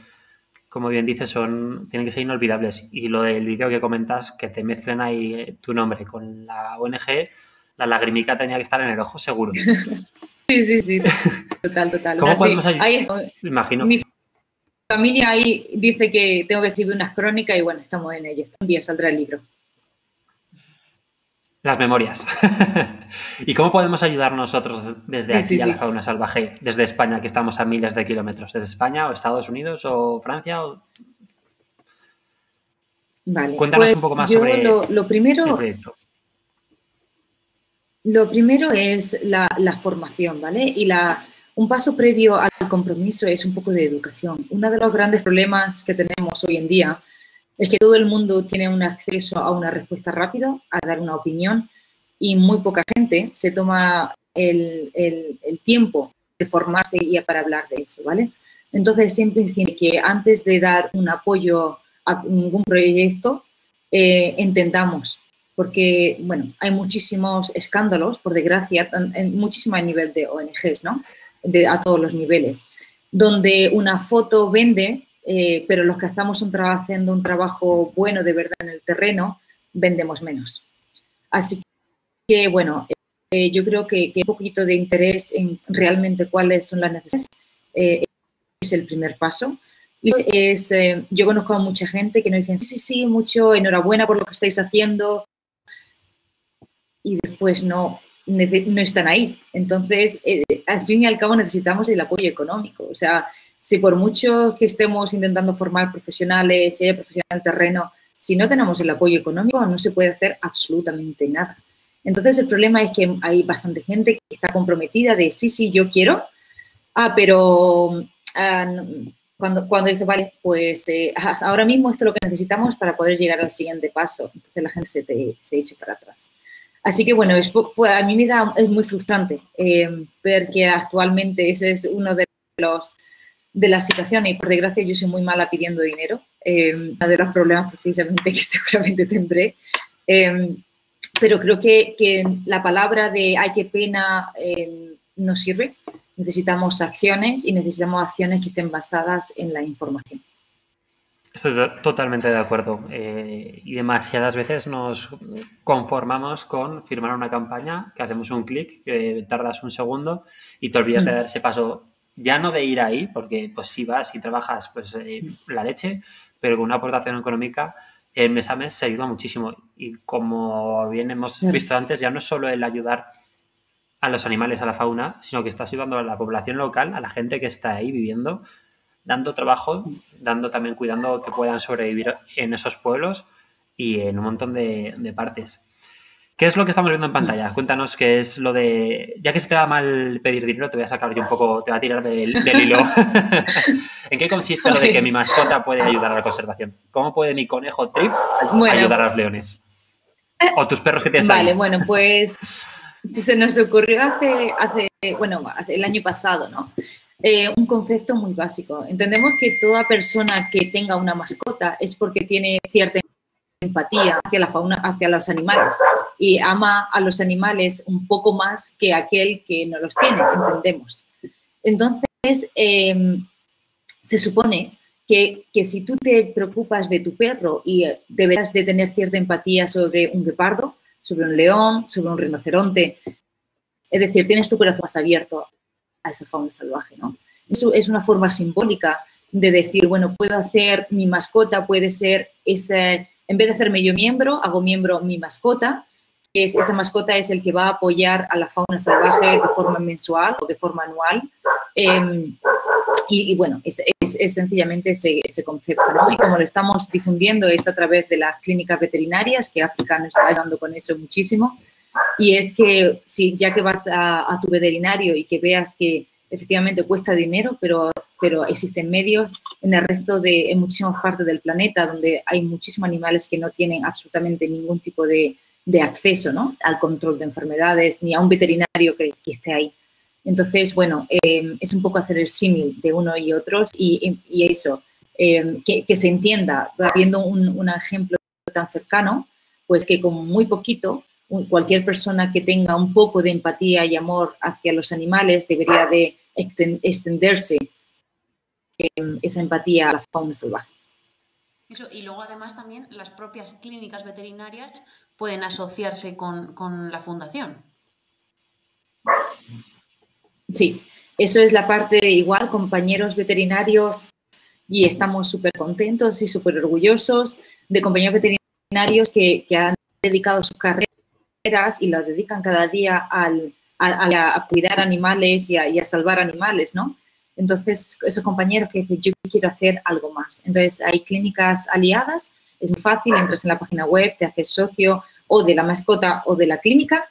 S1: como bien dices, son, tienen que ser inolvidables. Y lo del vídeo que comentas, que te mezclen ahí eh, tu nombre con la ONG, la lagrimica tenía que estar en el ojo, seguro. [laughs]
S2: Sí, sí, sí. Total, total.
S1: ¿Cómo podemos ayudar? Imagino.
S2: Mi familia ahí dice que tengo que escribir unas crónicas y bueno, estamos en ello. Un día saldrá el libro.
S1: Las memorias. [laughs] ¿Y cómo podemos ayudar nosotros desde aquí a la fauna salvaje, desde España, que estamos a miles de kilómetros? ¿Desde España o Estados Unidos o Francia?
S2: Vale.
S1: Cuéntanos pues un poco más sobre
S2: lo, primero,
S1: el proyecto.
S2: Lo primero es la, formación, ¿vale? Y la, un paso previo al compromiso es un poco de educación. Uno de los grandes problemas que tenemos hoy en día es que todo el mundo tiene un acceso a una respuesta rápida, a dar una opinión, y muy poca gente se toma el, tiempo de formarse y para hablar de eso, ¿vale? Entonces, siempre decir que antes de dar un apoyo a ningún proyecto, eh, entendamos, porque, bueno, hay muchísimos escándalos, por desgracia, muchísimo a nivel de ONGs, ¿no? De, a todos los niveles, donde una foto vende eh, pero los que estamos haciendo un trabajo bueno de verdad en el terreno, vendemos menos. Así que, bueno, eh, yo creo que, un poquito de interés en realmente cuáles son las necesidades eh, es el primer paso. Y es, yo conozco a mucha gente que nos dicen, sí, sí, sí, mucho, enhorabuena por lo que estáis haciendo, y después no, no están ahí. Entonces, al fin y al cabo necesitamos el apoyo económico. O sea, si por mucho que estemos intentando formar profesionales, si hay profesional terreno, si no tenemos el apoyo económico, no se puede hacer absolutamente nada. Entonces, el problema es que hay bastante gente que está comprometida de sí, sí, yo quiero, ah, pero ah, cuando, cuando dice, vale, pues eh, [laughs] ahora mismo esto es lo que necesitamos para poder llegar al siguiente paso. Entonces, la gente se, se echa para atrás. Así que bueno, es, pues, a mí me da, es muy frustrante eh, ver que actualmente ese es uno de los de la situación y por desgracia yo soy muy mala pidiendo dinero, eh, uno de los problemas precisamente [laughs] que seguramente tendré. Eh, pero creo que, la palabra de ay, qué pena eh, no sirve. Necesitamos acciones y necesitamos acciones que estén basadas en la información.
S1: Estoy totalmente de acuerdo. Eh, y demasiadas veces nos conformamos con firmar una campaña, que hacemos un clic, que tardas un segundo y te olvidas de mm. dar ese paso ya no de ir ahí, porque pues si vas y trabajas pues eh, la leche, pero con una aportación económica el mes a mes se ayuda muchísimo. Y como bien hemos visto antes, ya no es solo el ayudar a los animales, a la fauna, sino que estás ayudando a la población local, a la gente que está ahí viviendo, dando trabajo, dando también cuidando que puedan sobrevivir en esos pueblos y en un montón de, de partes. ¿Qué es lo que estamos viendo en pantalla? Cuéntanos qué es lo de. Ya que se te da mal pedir dinero, te voy a sacar yo un poco, te voy a tirar del, hilo. [laughs] ¿En qué consiste lo de que mi mascota puede ayudar a la conservación? ¿Cómo puede mi conejo Trip ayudar a los leones? O tus perros que tienes
S2: vale, bueno, pues [laughs] se nos ocurrió hace, hace bueno, el año pasado, ¿no? Eh, un concepto muy básico. Entendemos que toda persona que tenga una mascota es porque tiene cierta empatía hacia la fauna, hacia los animales y ama a los animales un poco más que aquel que no los tiene, entendemos. Entonces, em, se supone que, que, si tú te preocupas de tu perro y deberás de tener cierta empatía sobre un guepardo, sobre un león, sobre un rinoceronte, es decir, tienes tu corazón más abierto a esa fauna salvaje, ¿no? Eso es una forma simbólica de decir, bueno, puedo hacer mi mascota, puede ser ese, en vez de hacerme yo miembro, hago miembro mi mascota, que es, esa mascota es el que va a apoyar a la fauna salvaje de forma mensual o de forma anual. Em, y, bueno, es, es, sencillamente ese, ese concepto, ¿no? Y como lo estamos difundiendo es a través de las clínicas veterinarias, que África nos está ayudando con eso muchísimo. Y es que si ya que vas a, a tu veterinario y que veas que efectivamente cuesta dinero, pero, pero existen medios en el resto de, en muchísimas partes del planeta donde hay muchísimos animales que no tienen absolutamente ningún tipo de, de acceso ¿no? al control de enfermedades, ni a un veterinario que, que esté ahí. Entonces, bueno, eh, es un poco hacer el símil de uno y otros y, eso, eh, que, se entienda, un, un ejemplo tan cercano, pues que con muy poquito cualquier persona que tenga un poco de empatía y amor hacia los animales debería de extenderse em, esa empatía a la fauna salvaje.
S3: y luego además también las propias clínicas veterinarias pueden asociarse con, con la fundación.
S2: Sí, eso es la parte igual, compañeros veterinarios, y estamos súper contentos y súper orgullosos de compañeros veterinarios que, que han dedicado su carrera y lo dedican cada día al, a, cuidar animales y a, salvar animales, ¿no? Entonces, esos compañeros que dicen, yo quiero hacer algo más. Entonces, hay clínicas aliadas, es muy fácil, entras en la página web, te haces socio o de la mascota o de la clínica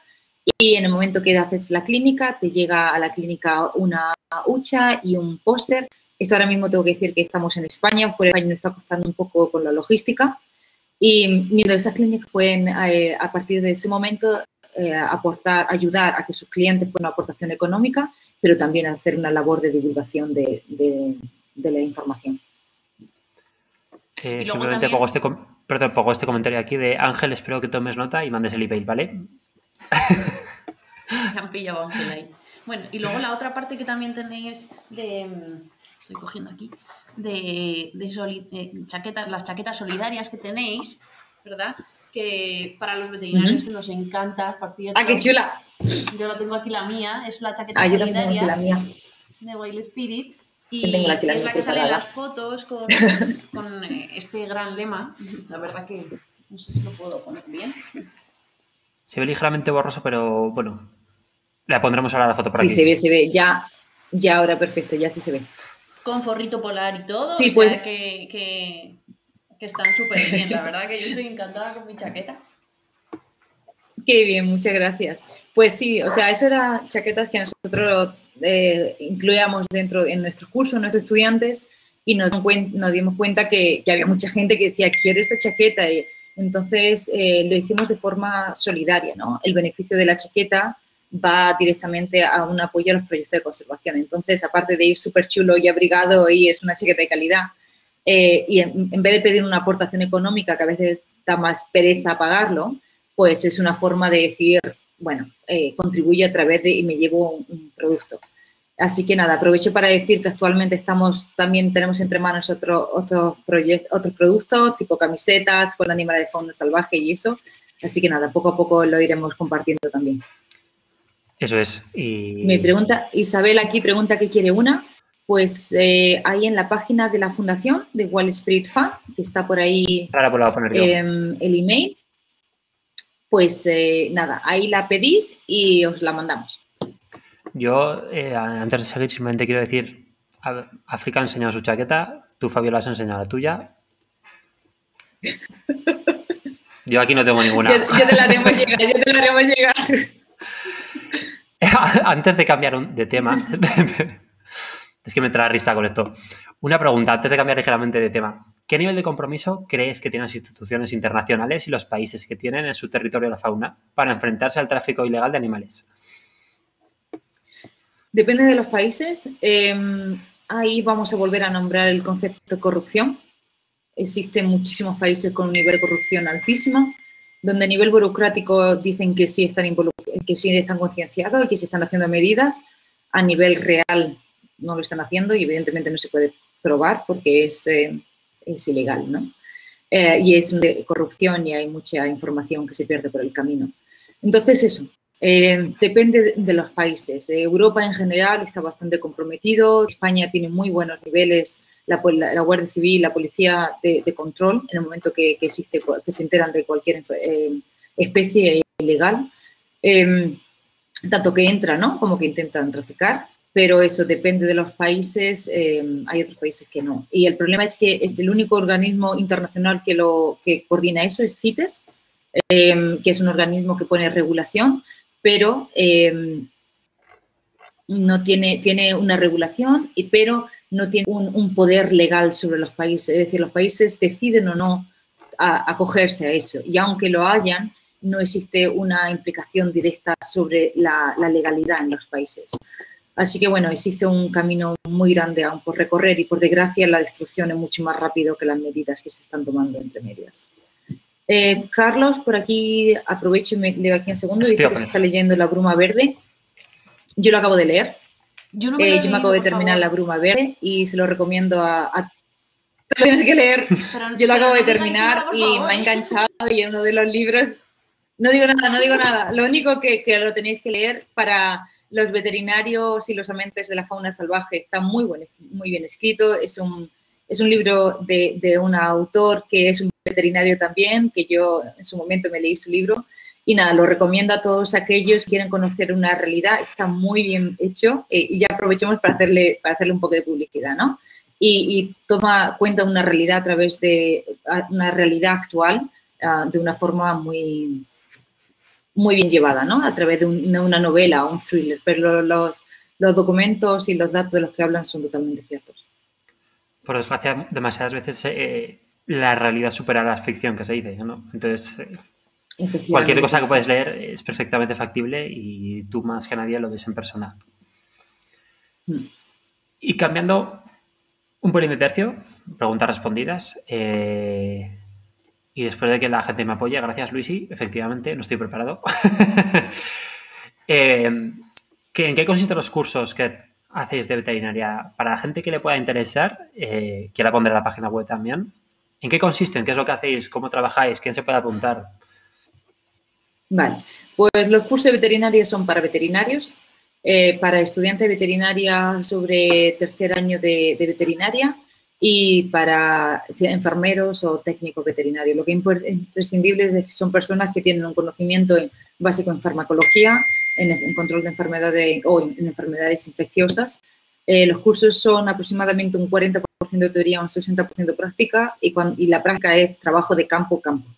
S2: y en el momento que haces la clínica, te llega a la clínica una hucha y un póster. Esto ahora mismo tengo que decir que estamos en España, fuera de España nos está costando un poco con la logística, y esas clínicas pueden, eh, a partir de ese momento, eh, aportar, ayudar a que sus clientes pongan una aportación económica, pero también hacer una labor de divulgación de, de, la información.
S1: Eh, simplemente pongo, este, perdón, pongo este comentario aquí de Ángel, espero que tomes nota y mandes el email, ¿vale? [laughs]
S3: han pillado Ángel ahí. Bueno, y luego la otra parte que también tenéis de... Mm, estoy cogiendo aquí de, de chaquetas, las chaquetas solidarias que tenéis, ¿verdad? Que para los veterinarios que nos encanta, por cierto.
S2: ¡Ah, qué chula!
S3: Yo la tengo aquí la mía, es la chaqueta ah, solidaria la mía. de Wild Spirit. Y es la que sale en las fotos con, [laughs] con eh, este gran lema. La verdad que no sé si lo puedo poner bien.
S1: Se ve ligeramente borroso, pero bueno, la pondremos ahora la foto por
S2: sí,
S1: aquí.
S2: Sí, se ve, se ve. Ya, ya ahora perfecto, ya sí se ve
S3: con forrito polar y todo. Sí, o pues. Sea que, que, que están súper bien. La verdad que yo estoy encantada con mi chaqueta.
S2: Qué bien, muchas gracias. Pues sí, o sea, eso eran chaquetas que nosotros eh, incluíamos dentro en nuestros cursos, nuestros estudiantes, y nos, nos dimos cuenta que, que, había mucha gente que decía, quiero esa chaqueta. Y entonces eh, lo hicimos de forma solidaria, ¿no? El beneficio de la chaqueta va directamente a un apoyo a los proyectos de conservación. Entonces, aparte de ir súper chulo y abrigado y es una chaqueta de calidad, eh, y en, vez de pedir una aportación económica que a veces da más pereza pagarlo, pues es una forma de decir, bueno, eh, contribuye a través de y me llevo un, producto. Así que nada, aprovecho para decir que actualmente estamos, también tenemos entre manos otro, otros, otros productos, tipo camisetas con animales de fauna salvaje y eso. Así que nada, poco a poco lo iremos compartiendo también.
S1: Eso es. Y...
S2: Me pregunta, Isabel aquí pregunta qué quiere una. Pues eh, ahí en la página de la fundación de Wall Spirit Fund, que está por ahí
S1: Ahora poner yo.
S2: Em, el email, pues eh, nada, ahí la pedís y os la mandamos.
S1: Yo, eh, antes de seguir, simplemente quiero decir, África ha enseñado su chaqueta, tú, Fabiola, has enseñado la tuya. Yo aquí no tengo ninguna.
S2: yo, te la haremos llegar, yo te la haremos llegar. [laughs]
S1: antes de cambiar de tema, [laughs] es que me trae risa con esto. Una pregunta, antes de cambiar ligeramente de tema. ¿Qué nivel de compromiso crees que tienen las instituciones internacionales y los países que tienen en su territorio la fauna para enfrentarse al tráfico ilegal de animales?
S2: Depende de los países. Em, ahí vamos a volver a nombrar el concepto de corrupción. Existen muchísimos países con un nivel de corrupción altísimo donde a nivel burocrático dicen que sí están, que sí están concienciados y que se están haciendo medidas, a nivel real no lo están haciendo y evidentemente no se puede probar porque es, eh, es ilegal, ¿no? Eh, y es de corrupción y hay mucha información que se pierde por el camino. Entonces, eso, eh, depende de, los países. Europa en general está bastante comprometido, España tiene muy buenos niveles la, la, Guardia Civil, la Policía de, Control, en el momento que, existe, que se enteran de cualquier especie ilegal, tanto que entran ¿no? como que intentan traficar, pero eso depende de los países, em, hay otros países que no. Y el problema es que es el único organismo internacional que, coordina eso, es CITES, em, que es un organismo que pone regulación, pero no tiene, una regulación, y, pero no tiene un, poder legal sobre los países. Es decir, los países deciden o no acogerse a, eso. Y aunque lo hayan, no existe una implicación directa sobre la, legalidad en los países. Así que bueno, existe un camino muy grande aún por recorrer y por desgracia la destrucción es mucho más rápido que las medidas que se están tomando entre medias. Eh, Carlos, por aquí aprovecho y me leo aquí un segundo, dice que se está leyendo La Bruma Verde. Yo lo acabo de leer. Yo, no me, eh, yo me acabo de terminar La Bruma Verde y se lo recomiendo a, a [laughs] lo tienes que leer. yo lo acabo de terminar y me ha enganchado y en uno de los libros. No digo nada, no digo nada. Lo único que, que, lo tenéis que leer para los veterinarios y los amantes de la fauna salvaje está muy, buen, muy bien escrito. Es un, es un libro de, de un autor que es un veterinario también, que yo en su momento me leí su libro y nada, lo recomiendo a todos aquellos que quieren conocer una realidad, está muy bien hecho eh, y ya aprovechemos para hacerle, para hacerle un poco de publicidad, ¿no? Y, toma cuenta una realidad a través de una realidad actual ah, de una forma muy, muy bien llevada, ¿no? A través de, una novela o un thriller, pero los, los documentos y los datos de los que hablan son totalmente ciertos.
S1: Por desgracia, demasiadas veces eh, la realidad supera la ficción que se dice, ¿no? Entonces, eh, Cualquier cosa que puedes leer es perfectamente factible y tú más que nadie lo ves en persona. Hmm. Y cambiando un pelín de tercio, preguntas respondidas. Eh, y después de que la gente me apoye, gracias Luisi, efectivamente, no estoy preparado. [laughs] eh, ¿En qué consisten los cursos que hacéis de veterinaria? Para la gente que le pueda interesar, eh, que la pondré en la página web también. ¿En qué consisten? ¿Qué es lo que hacéis? ¿Cómo trabajáis? ¿Quién se puede apuntar?
S2: Vale, pues los cursos de veterinaria son para veterinarios, eh, para estudiantes de veterinaria sobre tercer año de, veterinaria y para enfermeros o técnicos veterinarios. Lo que es imprescindible es que son personas que tienen un conocimiento básico en farmacología, en, control de enfermedades o en, enfermedades infecciosas. Eh, los cursos son aproximadamente un 40% de teoría, un 60% de práctica y, y la práctica es trabajo de campo-campo.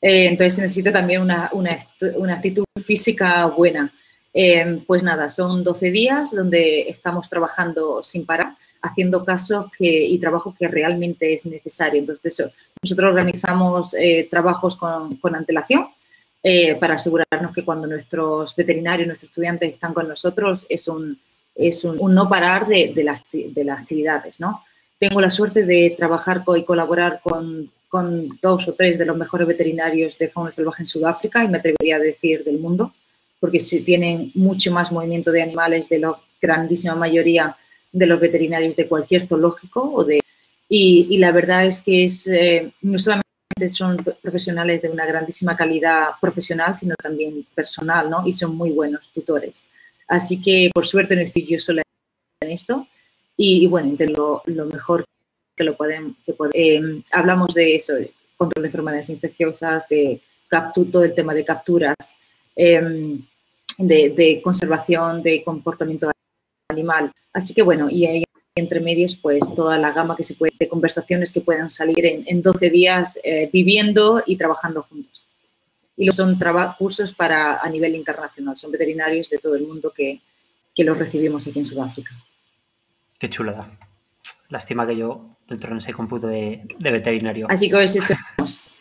S2: Eh, entonces se necesita también una, una, una actitud física buena. Eh, pues nada, son 12 días donde estamos trabajando sin parar, haciendo casos que, y trabajo que realmente es necesario. Entonces, nosotros organizamos eh, trabajos con, con antelación para asegurarnos que cuando nuestros veterinarios, nuestros estudiantes están con nosotros, es un, es un no parar de, de, las, de, las, actividades. ¿no? Tengo la suerte de trabajar y colaborar con con dos o tres de los mejores veterinarios de fauna salvaje en Sudáfrica y me atrevería a decir del mundo, porque tienen mucho más movimiento de animales de la grandísima mayoría de los veterinarios de cualquier zoológico o de y, la verdad es que es eh, no solamente son profesionales de una grandísima calidad profesional, sino también personal, ¿no? Y son muy buenos tutores. Así que, por suerte, no estoy yo sola en esto. Y, bueno, lo, lo mejor que lo pueden, eh, hablamos de eso, control de enfermedades infecciosas, de todo el tema de capturas, em, de, conservación, de comportamiento animal. Así que bueno, y ahí entre medios, pues toda la gama que se puede, de conversaciones que puedan salir en, 12 días eh, viviendo y trabajando juntos. Y son cursos para a nivel internacional, son veterinarios de todo el mundo que, que los recibimos aquí en Sudáfrica.
S1: Qué chulada. Lástima que yo dentro de ese cómputo de, veterinario.
S2: Así que si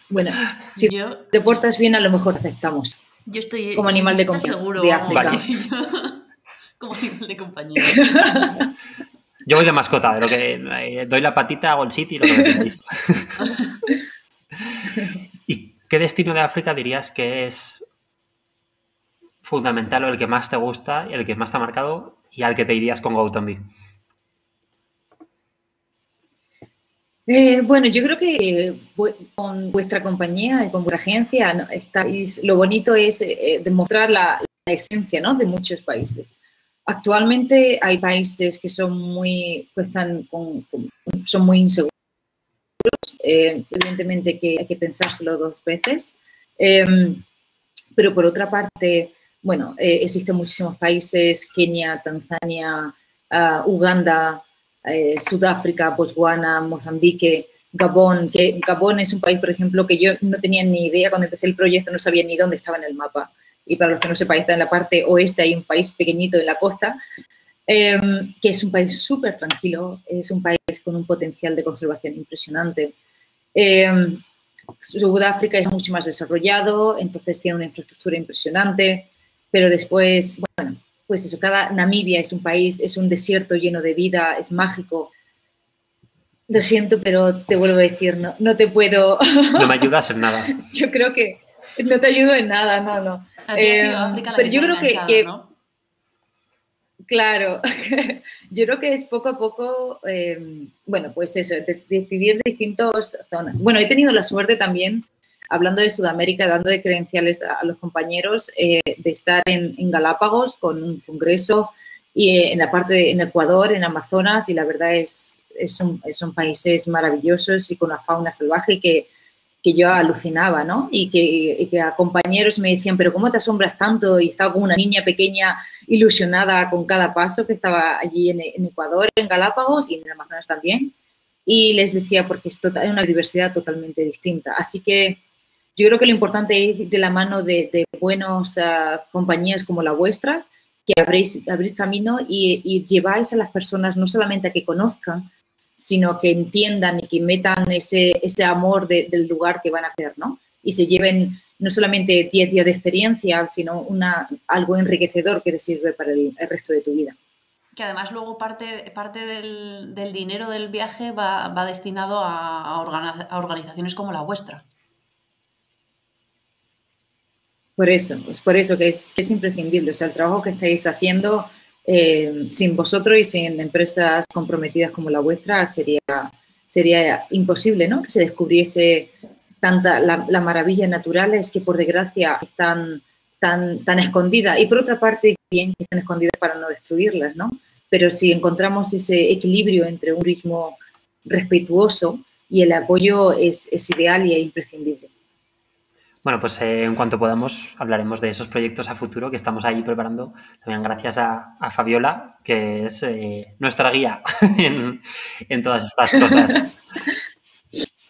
S2: Bueno, si te portas bien, a lo mejor aceptamos.
S3: Yo estoy
S2: como animal de compañía.
S3: Seguro,
S2: de
S3: África. [laughs] como [laughs] animal de compañía.
S1: Yo voy de mascota, de lo que eh, doy la patita, hago el sitio y lo que queráis. ¿Y qué destino de África dirías que es fundamental o el que más te gusta y el que más te ha marcado y al que te irías con GoToMe?
S2: Eh, bueno, yo creo que con vuestra compañía y con vuestra agencia estáis, lo bonito es eh, demostrar la, esencia ¿no? de muchos países. Actualmente hay países que son muy, están son muy inseguros. Eh, evidentemente que hay que pensárselo dos veces. Em, pero por otra parte, bueno, eh, existen muchísimos países, Kenia, Tanzania, ah, Uganda, eh, Sudáfrica, Botswana, Mozambique, Gabón, que Gabón es un país, por ejemplo, que yo no tenía ni idea cuando empecé el proyecto, no sabía ni dónde estaba en el mapa. Y para los que no sepáis, está en la parte oeste, hay un país pequeñito en la costa, em, que es un país súper tranquilo, es un país con un potencial de conservación impresionante. Eh, Sudáfrica es mucho más desarrollado, entonces tiene una infraestructura impresionante, pero después, bueno, pues eso, cada Namibia es un país, es un desierto lleno de vida, es mágico. Lo siento, pero te vuelvo a decir, no, no te puedo...
S1: No me ayudas en nada. [laughs]
S2: yo creo que no te ayudo en nada, no, no.
S3: Eh, pero yo creo que,
S2: Claro, [laughs] yo creo que es poco a poco, em, bueno, pues eso, decidir de distintas zonas. Bueno, he tenido la suerte también, hablando de Sudamérica, dando de credenciales a, los compañeros, eh, de estar en, Galápagos con un congreso y en la parte en Ecuador, en Amazonas, y la verdad es, son, son países maravillosos y con una fauna salvaje que que yo alucinaba, ¿no? Y que, a compañeros me decían, pero ¿cómo te asombras tanto? Y estaba como una niña pequeña ilusionada con cada paso que estaba allí en, Ecuador, en Galápagos y en Amazonas también. Y les decía, porque es total, una diversidad totalmente distinta. Así que yo creo que lo importante es ir de la mano de, de buenas ah, compañías como la vuestra, que abréis, abrís camino y lleváis a las personas no solamente a que conozcan, sino que entiendan y que metan ese, ese amor del lugar que van a hacer, ¿no? Y se lleven no solamente 10 días de experiencia, sino una, algo enriquecedor que te sirve para el, resto de tu vida.
S3: Que además luego parte, parte del, dinero del viaje va, destinado a, a, organizaciones como la vuestra.
S2: Por eso, es por eso que es, que es imprescindible. O sea, el trabajo que estáis haciendo eh, sin vosotros y sin empresas comprometidas como la vuestra sería, sería imposible ¿no? que se descubriese tanta la, la maravilla naturales que por desgracia están tan, tan escondidas y por otra parte bien que están escondidas para no destruirlas, ¿no? Pero si encontramos ese equilibrio entre un ritmo respetuoso y el apoyo es, es ideal y es imprescindible.
S1: Bueno, pues eh, en cuanto podamos hablaremos de esos proyectos a futuro que estamos allí preparando. También gracias a, Fabiola, que es eh, nuestra guía [laughs] en, todas estas cosas. [laughs]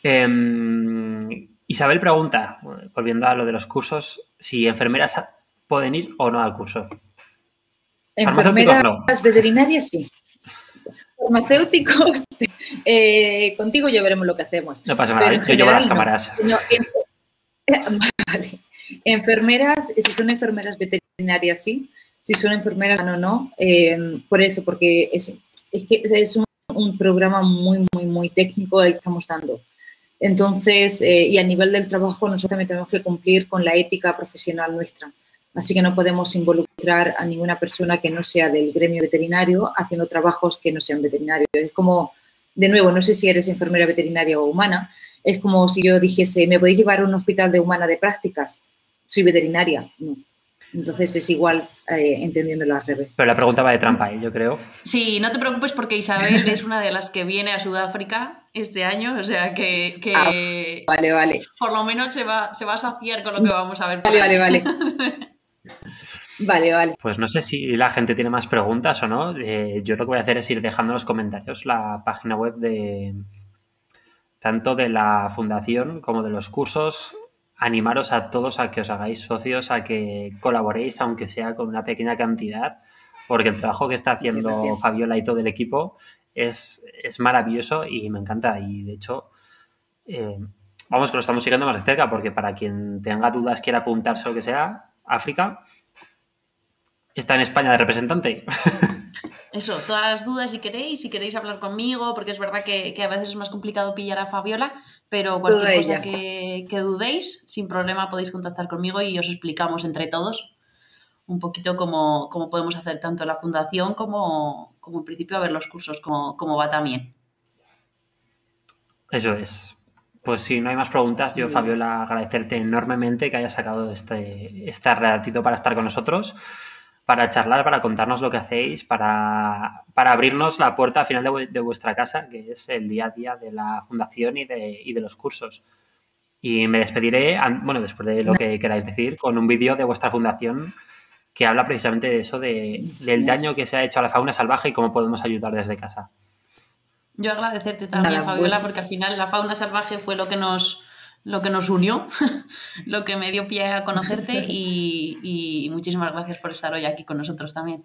S1: Em, Isabel pregunta, volviendo a lo de los cursos, si enfermeras pueden ir o no al curso.
S2: Farmacéuticos no. Veterinarias sí. Farmacéuticos, [laughs] eh, contigo ya veremos lo que hacemos.
S1: No pasa nada, yo llevo las cámaras. [laughs]
S2: Enfermeras, si son enfermeras veterinarias, sí. Si son enfermeras, no, no. Eh, por eso, porque es, es que es un, programa muy, muy, muy técnico el que estamos dando. Entonces, eh, y a nivel del trabajo, nosotros también tenemos que cumplir con la ética profesional nuestra. Así que no podemos involucrar a ninguna persona que no sea del gremio veterinario haciendo trabajos que no sean veterinarios. Es como, de nuevo, no sé si eres enfermera veterinaria o humana, es como si yo dijese, ¿me podéis llevar a un hospital de humana de prácticas? Soy veterinaria. No. Entonces es igual eh, entendiéndolo al revés.
S1: Pero la pregunta va de trampa, ¿eh? yo creo.
S3: Sí, no te preocupes porque Isabel [laughs] es una de las que viene a Sudáfrica este año, o sea que,
S2: ah, vale, vale.
S3: por lo menos se va, se va a saciar con lo que vamos a ver.
S2: Vale, vale, vale. [laughs] Vale, vale.
S1: Pues no sé si la gente tiene más preguntas o no. Eh, yo lo que voy a hacer es ir dejando en los comentarios la página web de, tanto de la fundación como de los cursos. Animaros a todos a que os hagáis socios, a que colaboréis, aunque sea con una pequeña cantidad, porque el trabajo que está haciendo Fabiola y todo el equipo es, es maravilloso y me encanta. Y de hecho, eh, vamos que lo estamos siguiendo más de cerca, porque para quien tenga dudas, quiera apuntarse o lo que sea, África está en España de representante. [laughs]
S3: Eso, todas las dudas si queréis, si queréis hablar conmigo, porque es verdad que, a veces es más complicado pillar a Fabiola, pero cualquier cosa que, dudéis, sin problema podéis contactar conmigo y os explicamos entre todos un poquito cómo, podemos hacer tanto la fundación como, como en principio a ver los cursos, cómo, va también.
S1: Eso es. Pues si no hay más preguntas, yo, Fabiola, agradecerte enormemente que hayas sacado este, este ratito para estar con nosotros para charlar, para contarnos lo que hacéis, para, abrirnos la puerta al final de, vuestra casa, que es el día a día de la fundación y de, y de los cursos. Y me despediré, bueno, después de lo que queráis decir, con un vídeo de vuestra fundación que habla precisamente de eso, de, del daño que se ha hecho a la fauna salvaje y cómo podemos ayudar desde casa.
S3: Yo agradecerte también, Fabiola, pues porque al final la fauna salvaje fue lo que nos, lo que nos unió, [laughs] lo que me dio pie a conocerte [laughs] y, muchísimas gracias por estar hoy aquí con nosotros también.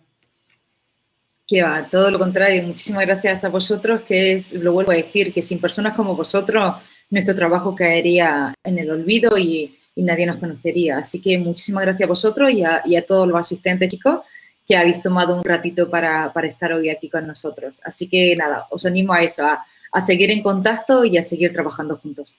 S2: Que va, todo lo contrario, muchísimas gracias a vosotros, que es, lo vuelvo a decir, que sin personas como vosotros nuestro trabajo caería en el olvido y, nadie nos conocería. Así que muchísimas gracias a vosotros y a, todos los asistentes, chicos, que habéis tomado un ratito para, estar hoy aquí con nosotros. Así que nada, os animo a eso, a seguir en contacto y a seguir trabajando juntos.